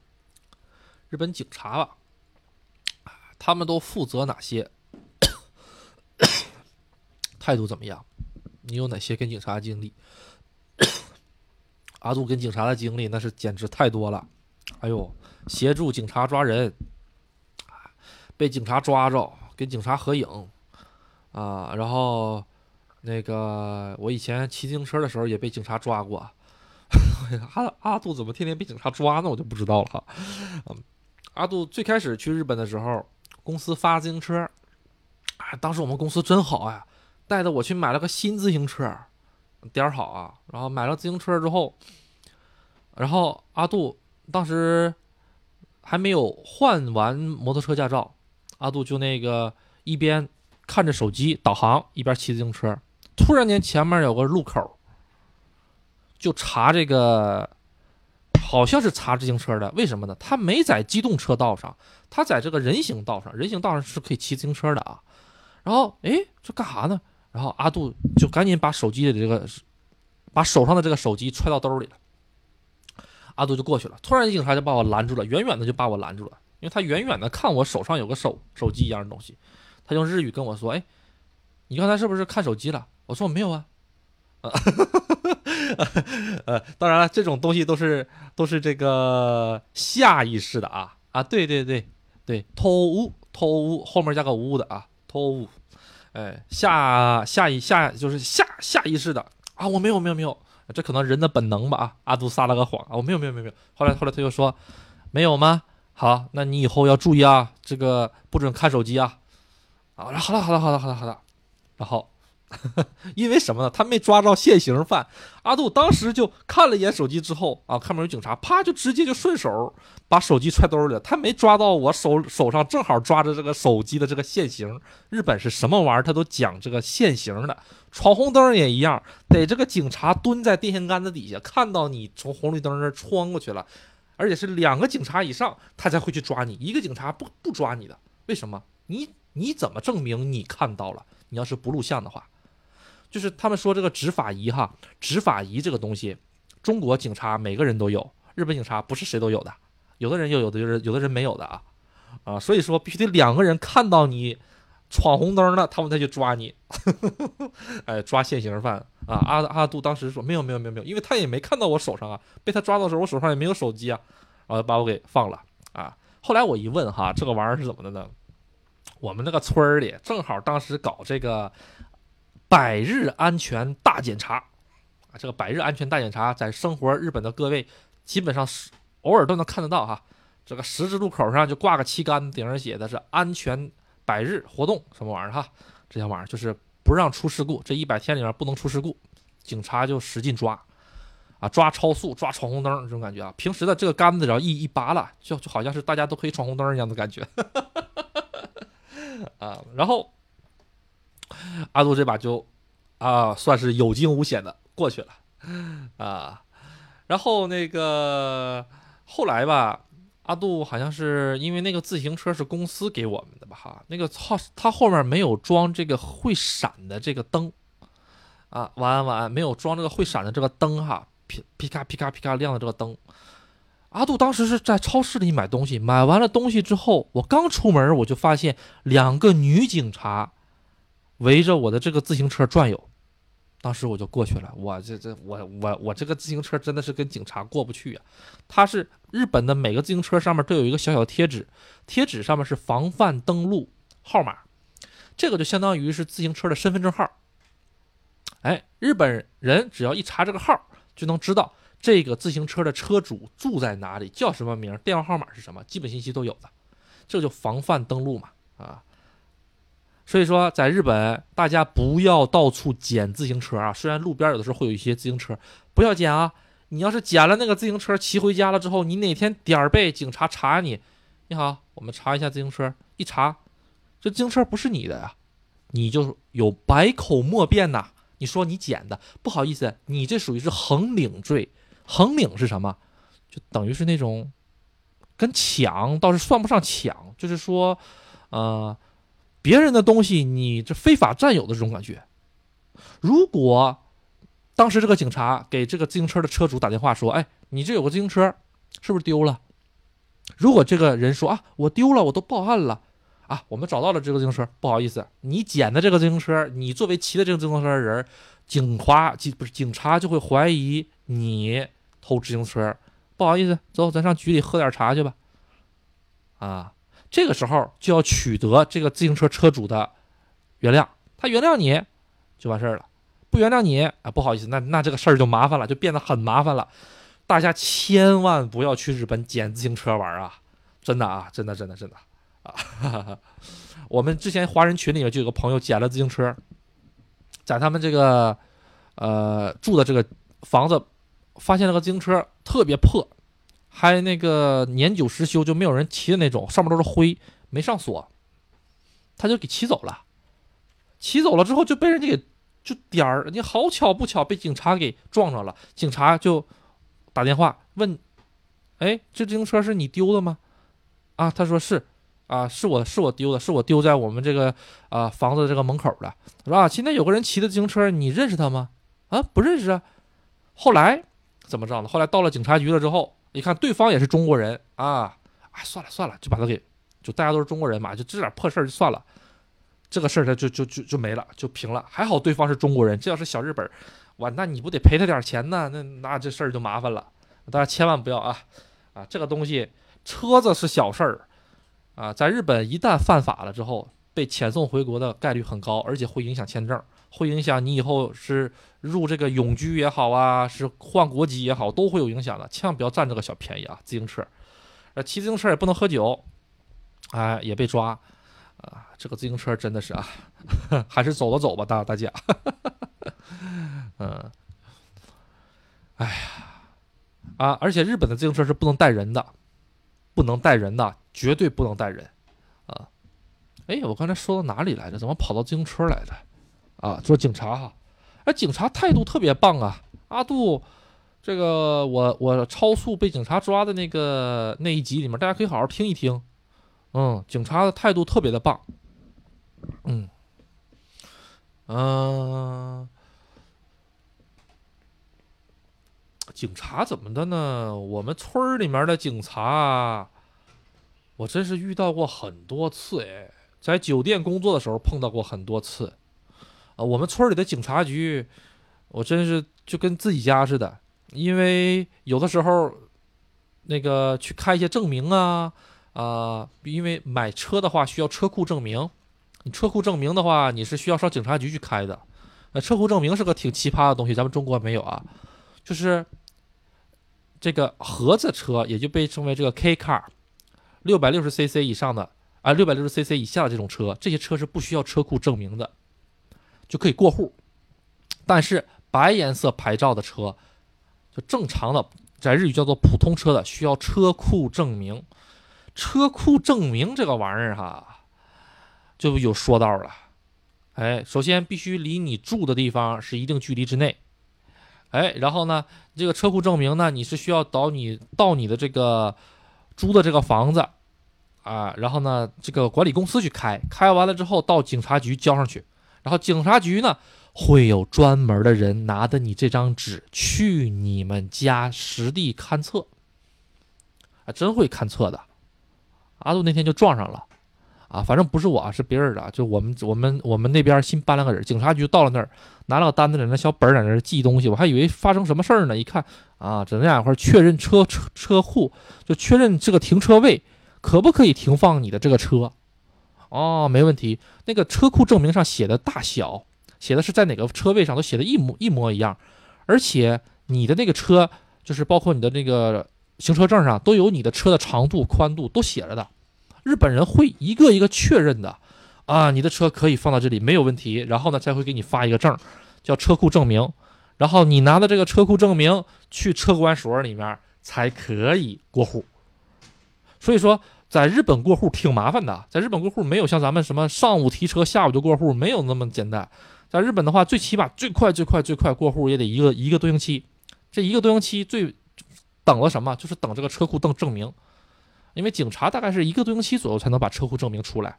日本警察吧，他们都负责哪些？态度怎么样？你有哪些跟警察经历？阿杜跟警察的经历那是简直太多了。哎呦，协助警察抓人，被警察抓着，跟警察合影啊，然后那个我以前骑自行车的时候也被警察抓过。阿阿杜怎么天天被警察抓呢？我就不知道了哈。嗯，阿杜最开始去日本的时候，公司发自行车，啊，当时我们公司真好呀，带着我去买了个新自行车，点儿好啊。然后买了自行车之后，然后阿杜当时还没有换完摩托车驾照，阿杜就那个一边看着手机导航，一边骑自行车，突然间前面有个路口。就查这个，好像是查自行车的，为什么呢？他没在机动车道上，他在这个人行道上，人行道上是可以骑自行车的啊。然后，哎，这干啥呢？然后阿杜就赶紧把手机的这个，把手上的这个手机揣到兜里了。阿杜就过去了，突然警察就把我拦住了，远远的就把我拦住了，因为他远远的看我手上有个手手机一样的东西，他用日语跟我说：“哎，你刚才是不是看手机了？”我说：“我没有啊。”啊，呃，当然了，这种东西都是都是这个下意识的啊啊，对对对对，偷乌偷乌后面加个乌的啊，偷乌，哎，下下意下就是下下意识的啊，我没有没有没有，这可能人的本能吧啊，阿杜撒了个谎啊，我没有没有没有没有，后来后来他又说没有吗？好，那你以后要注意啊，这个不准看手机啊，啊，好了好了好了好了好了，然后。因为什么呢？他没抓着现行犯。阿杜当时就看了一眼手机之后啊，看门有警察，啪就直接就顺手把手机揣兜里了。他没抓到我手手上正好抓着这个手机的这个现行。日本是什么玩意儿？他都讲这个现行的。闯红灯也一样，得这个警察蹲在电线杆子底下，看到你从红绿灯那穿过去了，而且是两个警察以上，他才会去抓你。一个警察不不抓你的，为什么？你你怎么证明你看到了？你要是不录像的话。就是他们说这个执法仪哈，执法仪这个东西，中国警察每个人都有，日本警察不是谁都有的，有的人有，有的就是有的人没有的啊，啊，所以说必须得两个人看到你闯红灯了，他们才去抓你，哎，抓现行犯啊。阿阿杜当时说没有没有没有没有，因为他也没看到我手上啊，被他抓到的时候我手上也没有手机啊，然后把我给放了啊。后来我一问哈，这个玩意儿是怎么的呢？我们那个村儿里正好当时搞这个。百日安全大检查，啊，这个百日安全大检查，在生活日本的各位，基本上是偶尔都能看得到哈。这个十字路口上就挂个旗杆，顶上写的是“安全百日活动”什么玩意儿哈？这些玩意儿就是不让出事故，这一百天里面不能出事故，警察就使劲抓，啊，抓超速，抓闯红灯这种感觉啊。平时的这个杆子只要一一拔了，就就好像是大家都可以闯红灯一样的感觉，哈哈哈哈哈啊，然后。阿杜这把就，啊，算是有惊无险的过去了，啊，然后那个后来吧，阿杜好像是因为那个自行车是公司给我们的吧，哈，那个操，他后面没有装这个会闪的这个灯，啊，晚安晚安，没有装这个会闪的这个灯哈，皮皮卡皮卡皮卡亮的这个灯，阿杜当时是在超市里买东西，买完了东西之后，我刚出门我就发现两个女警察。围着我的这个自行车转悠，当时我就过去了。我这这我我我这个自行车真的是跟警察过不去啊！它是日本的每个自行车上面都有一个小小贴纸，贴纸上面是防范登录号码，这个就相当于是自行车的身份证号。哎，日本人只要一查这个号，就能知道这个自行车的车主住在哪里，叫什么名，电话号码是什么，基本信息都有的。这就防范登录嘛，啊。所以说，在日本，大家不要到处捡自行车啊！虽然路边有的时候会有一些自行车，不要捡啊！你要是捡了那个自行车，骑回家了之后，你哪天点儿背，警察查你，你好，我们查一下自行车，一查，这自行车不是你的呀，你就有百口莫辩呐！你说你捡的，不好意思，你这属于是横领罪。横领是什么？就等于是那种，跟抢倒是算不上抢，就是说，呃。别人的东西，你这非法占有的这种感觉。如果当时这个警察给这个自行车的车主打电话说：“哎，你这有个自行车，是不是丢了？”如果这个人说：“啊，我丢了，我都报案了，啊，我们找到了这个自行车，不好意思，你捡的这个自行车，你作为骑的这个自行车的人，警花警不是警察就会怀疑你偷自行车，不好意思，走，咱上局里喝点茶去吧。啊，这个时候就要取得这个自行车车主的原谅，他原谅你就完事儿了，不原谅你啊，不好意思，那那这个事儿就麻烦了，就变得很麻烦了。大家千万不要去日本捡自行车玩啊！真的啊，真的，真的，真的啊！我们之前华人群里面就有个朋友捡了自行车，在他们这个呃住的这个房子，发现了个自行车特别破，还那个年久失修，就没有人骑的那种，上面都是灰，没上锁，他就给骑走了。骑走了之后就被人家给就点儿，你好巧不巧被警察给撞上了，警察就打电话问：“哎，这自行车是你丢的吗？”啊，他说是，啊，是我是我丢的，是我丢在我们这个啊房子这个门口的，是吧？今天有个人骑的自行车，你认识他吗？啊，不认识啊。后来怎么着呢？后来到了警察局了之后，一看对方也是中国人啊，啊，算了算了，就把他给，就大家都是中国人嘛，就这点破事儿就算了，这个事儿他就就就就没了，就平了。还好对方是中国人，这要是小日本，哇，那你不得赔他点钱呢？那那这事儿就麻烦了。大家千万不要啊啊，这个东西。车子是小事儿，啊，在日本一旦犯法了之后，被遣送回国的概率很高，而且会影响签证，会影响你以后是入这个永居也好啊，是换国籍也好，都会有影响的。千万不要占这个小便宜啊！自行车，呃，骑自行车也不能喝酒，哎，也被抓，啊，这个自行车真的是啊，还是走了走吧，大大家，嗯，哎呀，啊，而且日本的自行车是不能带人的。不能带人的，绝对不能带人，啊！哎，我刚才说到哪里来着？怎么跑到自行车来着？啊，做警察哈，哎，警察态度特别棒啊！阿杜，这个我我超速被警察抓的那个那一集里面，大家可以好好听一听。嗯，警察的态度特别的棒。嗯，嗯。警察怎么的呢？我们村里面的警察，我真是遇到过很多次哎，在酒店工作的时候碰到过很多次。啊，我们村里的警察局，我真是就跟自己家似的。因为有的时候，那个去开一些证明啊，啊，因为买车的话需要车库证明，你车库证明的话，你是需要上警察局去开的。呃，车库证明是个挺奇葩的东西，咱们中国没有啊，就是。这个盒子车也就被称为这个 K car，六百六十 cc 以上的啊，六百六十 cc 以下的这种车，这些车是不需要车库证明的，就可以过户。但是白颜色牌照的车，就正常的，在日语叫做普通车的，需要车库证明。车库证明这个玩意儿哈，就有说道了。哎，首先必须离你住的地方是一定距离之内。哎，然后呢，这个车库证明呢，你是需要到你到你的这个租的这个房子啊，然后呢，这个管理公司去开，开完了之后到警察局交上去，然后警察局呢会有专门的人拿着你这张纸去你们家实地勘测，还真会勘测的。阿杜那天就撞上了。啊，反正不是我，是别人的。就我们我们我们那边新搬了个人，警察局到了那儿，拿了个单子，在那小本儿在那记东西。我还以为发生什么事儿呢，一看啊，在那两块确认车车车库，就确认这个停车位可不可以停放你的这个车。哦，没问题。那个车库证明上写的大小，写的是在哪个车位上都写的一模一模一样，而且你的那个车，就是包括你的那个行车证上都有你的车的长度、宽度都写着的。日本人会一个一个确认的，啊，你的车可以放到这里没有问题，然后呢才会给你发一个证，叫车库证明，然后你拿的这个车库证明去车管所里面才可以过户。所以说，在日本过户挺麻烦的，在日本过户没有像咱们什么上午提车下午就过户，没有那么简单。在日本的话，最起码最快最快最快过户也得一个一个多星期，这一个多星期最等了什么？就是等这个车库证证明。因为警察大概是一个多星期左右才能把车库证明出来，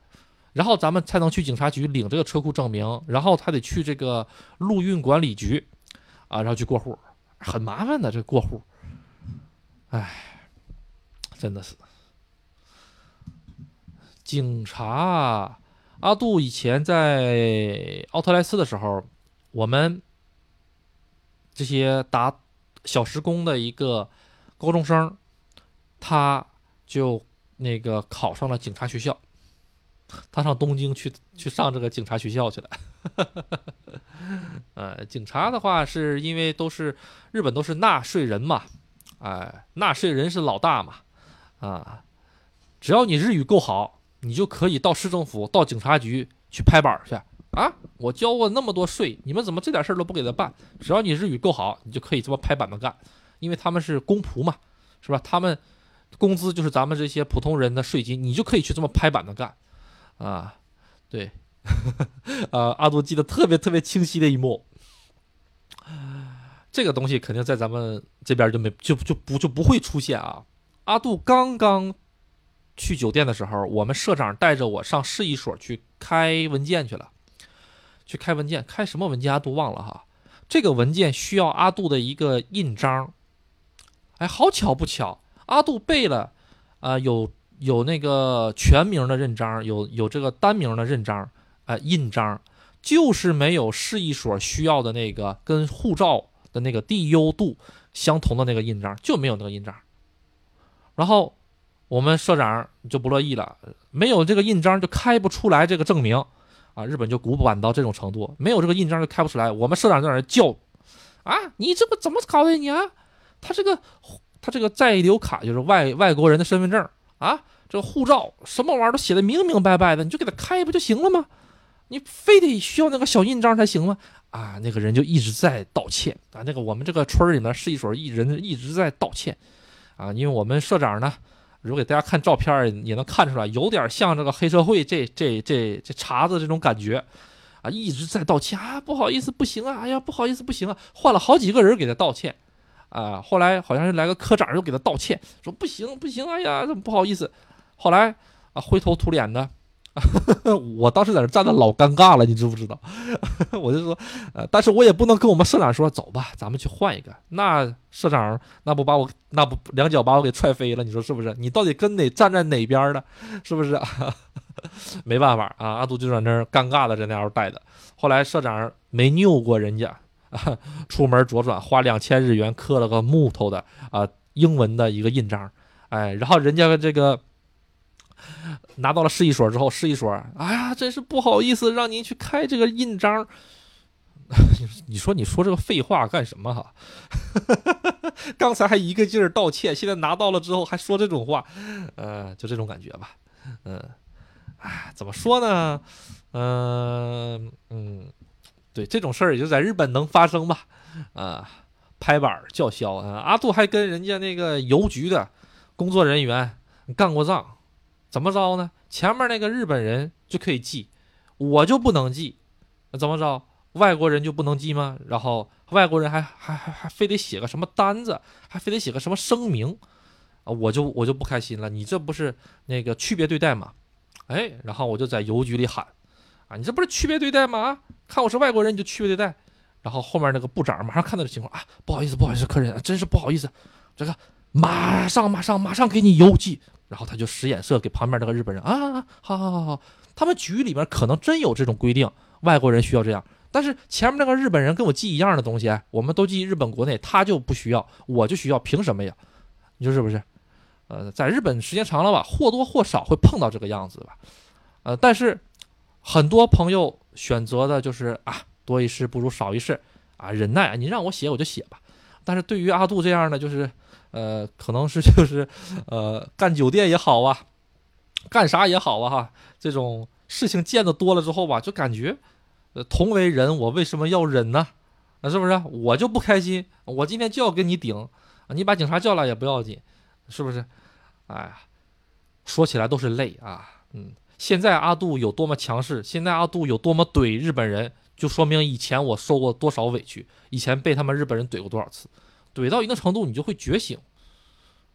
然后咱们才能去警察局领这个车库证明，然后他得去这个陆运管理局，啊，然后去过户，很麻烦的这过户。哎，真的是，警察阿杜以前在奥特莱斯的时候，我们这些打小时工的一个高中生，他就那个考上了警察学校，他上东京去去上这个警察学校去了。呃，警察的话是因为都是日本都是纳税人嘛，哎，纳税人是老大嘛，啊，只要你日语够好，你就可以到市政府、到警察局去拍板去。啊！我交过那么多税，你们怎么这点事儿都不给他办？只要你日语够好，你就可以这么拍板子干，因为他们是公仆嘛，是吧？他们工资就是咱们这些普通人的税金，你就可以去这么拍板子干，啊，对，啊，阿杜记得特别特别清晰的一幕，这个东西肯定在咱们这边就没就就不就不会出现啊。阿杜刚刚去酒店的时候，我们社长带着我上市一所去开文件去了。去开文件，开什么文件？阿杜忘了哈。这个文件需要阿杜的一个印章。哎，好巧不巧，阿杜背了，啊，有有那个全名的认章，有有这个单名的认章，啊，印章，就是没有市一所需要的那个跟护照的那个 D U 度相同的那个印章，就没有那个印章。然后我们社长就不乐意了，没有这个印章就开不出来这个证明。啊，日本就古板到这种程度，没有这个印章就开不出来。我们社长在那叫，啊，你这个怎么搞的你啊？他这个他这个在留卡就是外外国人的身份证啊，这个护照什么玩意儿都写的明明白白的，你就给他开不就行了吗？你非得需要那个小印章才行吗？啊，那个人就一直在道歉啊。那个我们这个村里面是一所一人一直在道歉啊，因为我们社长呢。如果给大家看照片，也能看出来，有点像这个黑社会这这这这茬子这种感觉，啊，一直在道歉啊，不好意思，不行啊，哎呀，不好意思，不行啊，换了好几个人给他道歉，啊，后来好像是来个科长又给他道歉，说不行不行，哎呀，怎么不好意思，后来啊，灰头土脸的。我当时在那站的老尴尬了，你知不知道？我就说，呃，但是我也不能跟我们社长说，走吧，咱们去换一个。那社长那不把我那不两脚把我给踹飞了？你说是不是？你到底跟哪站在哪边的？是不是？没办法啊，阿杜就在那儿尴尬的在那儿待着。后来社长没拗过人家，出门左转花两千日元刻了个木头的啊英文的一个印章，哎，然后人家这个。拿到了市一所之后，市一所，哎呀，真是不好意思，让您去开这个印章。你说，你说这个废话干什么哈？刚才还一个劲儿道歉，现在拿到了之后还说这种话，呃，就这种感觉吧。嗯，哎，怎么说呢？嗯嗯，对，这种事儿也就在日本能发生吧。啊，拍板叫嚣啊！阿杜还跟人家那个邮局的工作人员干过仗。怎么着呢？前面那个日本人就可以记，我就不能记，那怎么着？外国人就不能记吗？然后外国人还还还还非得写个什么单子，还非得写个什么声明啊？我就我就不开心了，你这不是那个区别对待吗？哎，然后我就在邮局里喊啊，你这不是区别对待吗？看我是外国人你就区别对待。然后后面那个部长马上看到这情况啊，不好意思不好意思，客人真是不好意思，这个马上马上马上给你邮寄。然后他就使眼色给旁边这个日本人啊，好好好好，他们局里面可能真有这种规定，外国人需要这样，但是前面那个日本人跟我寄一样的东西，我们都寄日本国内，他就不需要，我就需要，凭什么呀？你说是不是？呃，在日本时间长了吧，或多或少会碰到这个样子吧。呃，但是很多朋友选择的就是啊，多一事不如少一事啊，忍耐，你让我写我就写吧。但是对于阿杜这样的就是。呃，可能是 就是，呃，干酒店也好啊，干啥也好啊，哈，这种事情见得多了之后吧，就感觉，呃，同为人，我为什么要忍呢？啊，是不是？我就不开心，我今天就要跟你顶，你把警察叫来也不要紧，是不是？哎呀，说起来都是泪啊，嗯，现在阿杜有多么强势，现在阿杜有多么怼日本人，就说明以前我受过多少委屈，以前被他们日本人怼过多少次。怼到一定程度，你就会觉醒，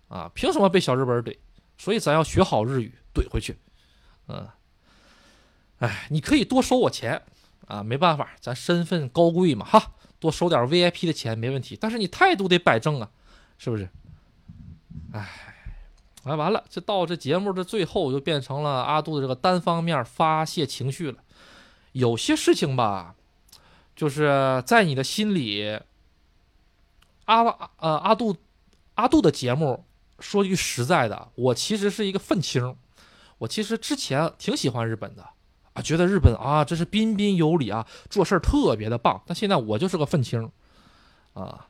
啊，凭什么被小日本怼？所以咱要学好日语，怼回去，嗯，哎，你可以多收我钱，啊，没办法，咱身份高贵嘛，哈，多收点 VIP 的钱没问题，但是你态度得摆正啊，是不是？哎，哎，完了，这到这节目的最后，就变成了阿杜的这个单方面发泄情绪了。有些事情吧，就是在你的心里。阿呃阿杜阿杜的节目，说句实在的，我其实是一个愤青，我其实之前挺喜欢日本的啊，觉得日本啊真是彬彬有礼啊，做事儿特别的棒。但现在我就是个愤青，啊，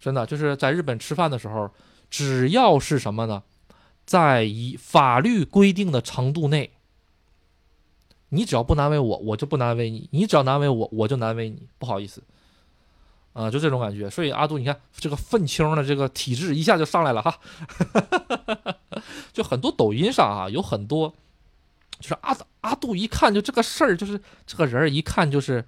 真的就是在日本吃饭的时候，只要是什么呢，在以法律规定的程度内。你只要不难为我，我就不难为你；你只要难为我，我就难为你。不好意思，啊，就这种感觉。所以阿杜，你看这个愤青的这个体质一下就上来了哈。就很多抖音上啊，有很多，就是阿阿杜一看就这个事儿，就是这个人一看就是，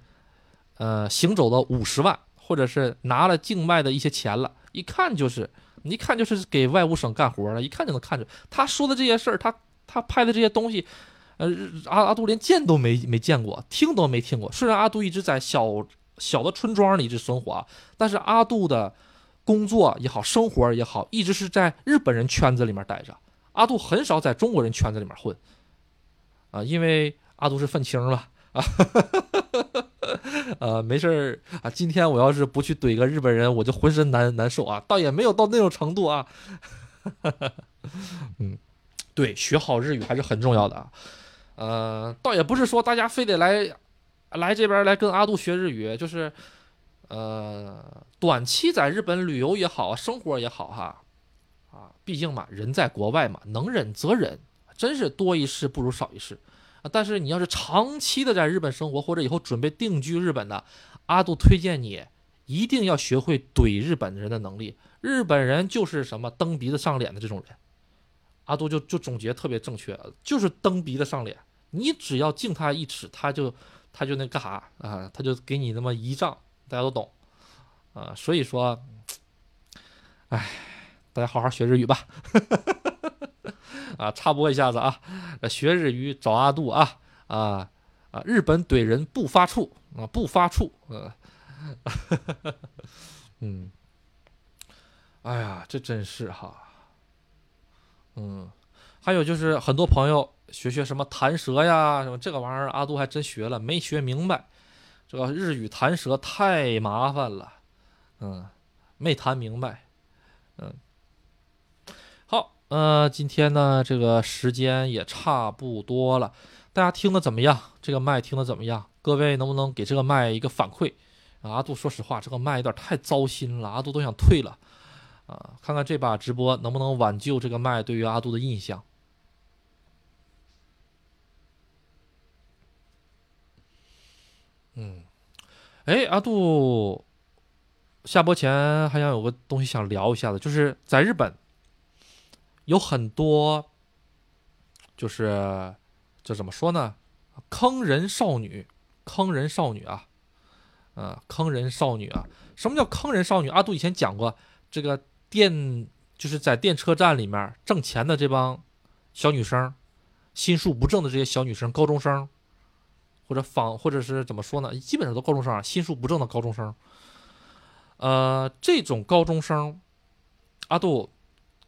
呃，行走的五十万，或者是拿了境外的一些钱了，一看就是，一看就是给外务省干活了，一看就能看出他说的这些事儿，他他拍的这些东西。呃，阿阿杜连见都没没见过，听都没听过。虽然阿杜一直在小小的村庄里一直生活，但是阿杜的工作也好，生活也好，一直是在日本人圈子里面待着。阿杜很少在中国人圈子里面混，啊，因为阿杜是愤青嘛，啊，呃，没事儿啊。今天我要是不去怼个日本人，我就浑身难难受啊。倒也没有到那种程度啊。嗯，对，学好日语还是很重要的啊。呃，倒也不是说大家非得来，来这边来跟阿杜学日语，就是，呃，短期在日本旅游也好，生活也好，哈，啊，毕竟嘛，人在国外嘛，能忍则忍，真是多一事不如少一事，啊，但是你要是长期的在日本生活，或者以后准备定居日本的，阿杜推荐你一定要学会怼日本人的能力，日本人就是什么蹬鼻子上脸的这种人，阿杜就就总结特别正确，就是蹬鼻子上脸。你只要敬他一尺，他就他就那干啥啊？他就给你那么一仗，大家都懂啊。所以说，哎，大家好好学日语吧。啊，插播一下子啊，学日语找阿杜啊啊啊！日本怼人不发怵啊，不发怵。嗯，哎呀，这真是哈。嗯，还有就是很多朋友。学学什么弹舌呀，什么这个玩意儿，阿杜还真学了，没学明白。这个日语弹舌太麻烦了，嗯，没弹明白，嗯。好，呃，今天呢，这个时间也差不多了，大家听的怎么样？这个麦听的怎么样？各位能不能给这个麦一个反馈？阿杜说实话，这个麦有点太糟心了，阿杜都想退了。啊，看看这把直播能不能挽救这个麦对于阿杜的印象。嗯，哎，阿杜，下播前还想有个东西想聊一下的，就是在日本有很多，就是这怎么说呢？坑人少女，坑人少女啊，呃，坑人少女啊！什么叫坑人少女？阿杜以前讲过，这个电就是在电车站里面挣钱的这帮小女生，心术不正的这些小女生，高中生。或者仿，或者是怎么说呢？基本上都高中生啊，心术不正的高中生。呃，这种高中生，阿杜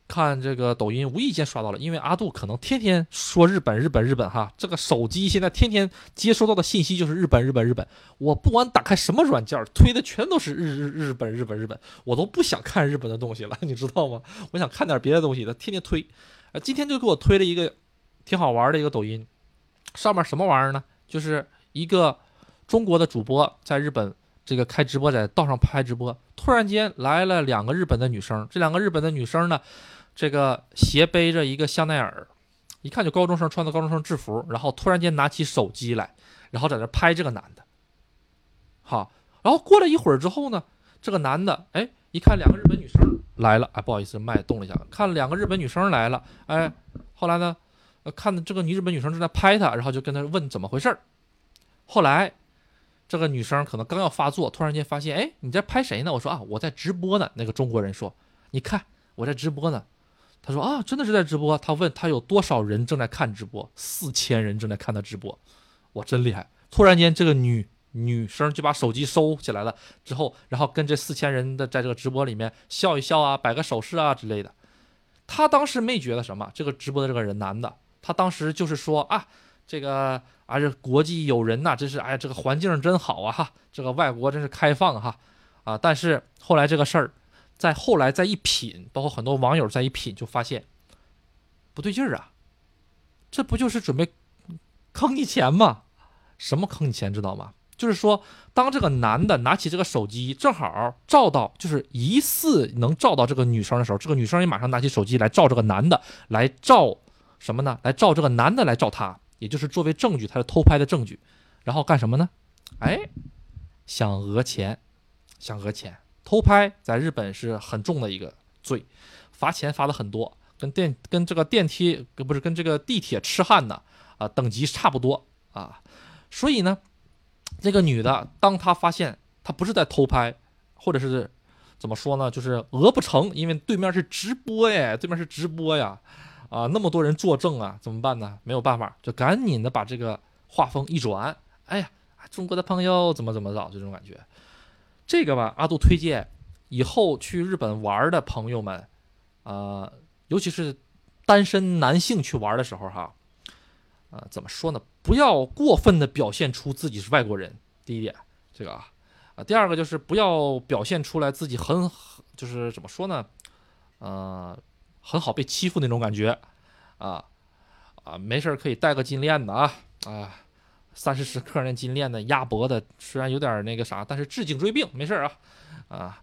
看这个抖音无意间刷到了，因为阿杜可能天天说日本日本日本哈，这个手机现在天天接收到的信息就是日本日本日本。我不管打开什么软件，推的全都是日日日本日本日本，我都不想看日本的东西了，你知道吗？我想看点别的东西，他天天推。呃，今天就给我推了一个挺好玩的一个抖音，上面什么玩意儿呢？就是一个中国的主播在日本这个开直播，在道上拍直播，突然间来了两个日本的女生。这两个日本的女生呢，这个斜背着一个香奈儿，一看就高中生穿的高中生制服，然后突然间拿起手机来，然后在那拍这个男的。好，然后过了一会儿之后呢，这个男的哎，一看两个日本女生来了，哎，不好意思，麦动了一下，看两个日本女生来了，哎，后来呢？呃看这个女日本女生正在拍他，然后就跟他问怎么回事儿。后来，这个女生可能刚要发作，突然间发现，哎，你在拍谁呢？我说啊，我在直播呢。那个中国人说，你看我在直播呢。他说啊，真的是在直播。他问他有多少人正在看直播，四千人正在看他直播。哇，真厉害！突然间，这个女女生就把手机收起来了，之后，然后跟这四千人的在这个直播里面笑一笑啊，摆个手势啊之类的。他当时没觉得什么，这个直播的这个人男的。他当时就是说啊，这个啊，这国际友人呐，真是哎呀，这个环境真好啊哈，这个外国真是开放哈，啊。但是后来这个事儿，在后来再一品，包括很多网友再一品，就发现不对劲儿啊，这不就是准备坑你钱吗？什么坑你钱知道吗？就是说，当这个男的拿起这个手机，正好照到，就是疑似能照到这个女生的时候，这个女生也马上拿起手机来照这个男的，来照什么呢？来照这个男的来照他，也就是作为证据，他是偷拍的证据。然后干什么呢？哎，想讹钱，想讹钱，偷拍在日本是很重的一个罪，罚钱罚的很多，跟电跟这个电梯不是跟这个地铁痴汉呢啊等级差不多啊，所以呢。这个女的，当她发现她不是在偷拍，或者是怎么说呢，就是讹不成，因为对面是直播哎，对面是直播呀，啊，那么多人作证啊，怎么办呢？没有办法，就赶紧的把这个画风一转，哎呀，中国的朋友怎么怎么着，这种感觉。这个吧，阿杜推荐以后去日本玩的朋友们，啊，尤其是单身男性去玩的时候哈。啊，怎么说呢？不要过分的表现出自己是外国人。第一点，这个啊，啊，第二个就是不要表现出来自己很，就是怎么说呢？呃，很好被欺负那种感觉。啊啊，没事可以戴个金链子啊啊，三十时刻那金链子压脖子，虽然有点那个啥，但是治颈椎病没事啊啊，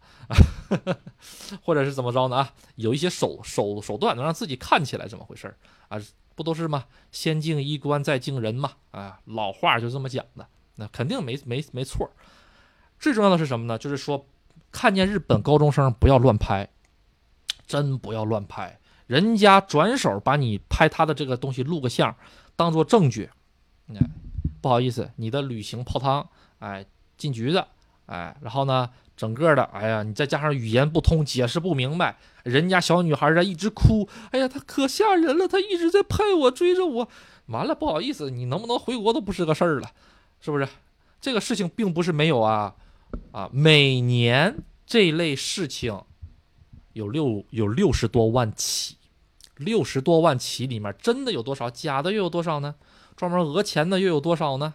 或者是怎么着呢？啊，有一些手手手段能让自己看起来怎么回事啊？不都是吗？先敬衣冠，再敬人嘛。啊，老话就这么讲的，那肯定没没没错。最重要的是什么呢？就是说，看见日本高中生不要乱拍，真不要乱拍。人家转手把你拍他的这个东西录个像，当做证据。哎，不好意思，你的旅行泡汤，哎，进局子，哎，然后呢？整个的，哎呀，你再加上语言不通，解释不明白，人家小女孩在一直哭，哎呀，她可吓人了，她一直在拍我，追着我，完了，不好意思，你能不能回国都不是个事儿了，是不是？这个事情并不是没有啊，啊，每年这类事情有六有六十多万起，六十多万起里面真的有多少？假的又有多少呢？专门讹钱的又有多少呢？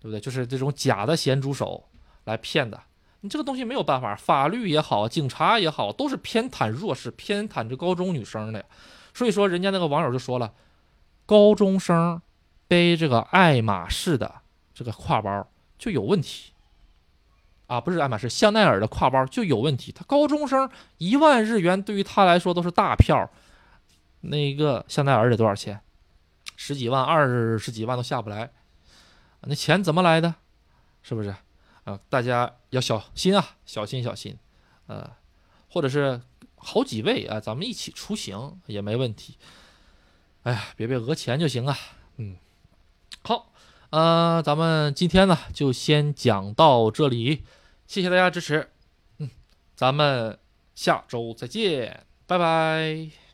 对不对？就是这种假的咸猪手来骗的。你这个东西没有办法，法律也好，警察也好，都是偏袒弱势、偏袒这高中女生的。所以说，人家那个网友就说了，高中生背这个爱马仕的这个挎包就有问题啊，不是爱马仕，香奈儿的挎包就有问题。他高中生一万日元对于他来说都是大票，那个香奈儿得多少钱？十几万、二十几万都下不来，那钱怎么来的？是不是？啊，大家要小心啊，小心小心，呃，或者是好几位啊，咱们一起出行也没问题。哎呀，别被讹钱就行啊。嗯，好，呃，咱们今天呢就先讲到这里，谢谢大家支持。嗯，咱们下周再见，拜拜。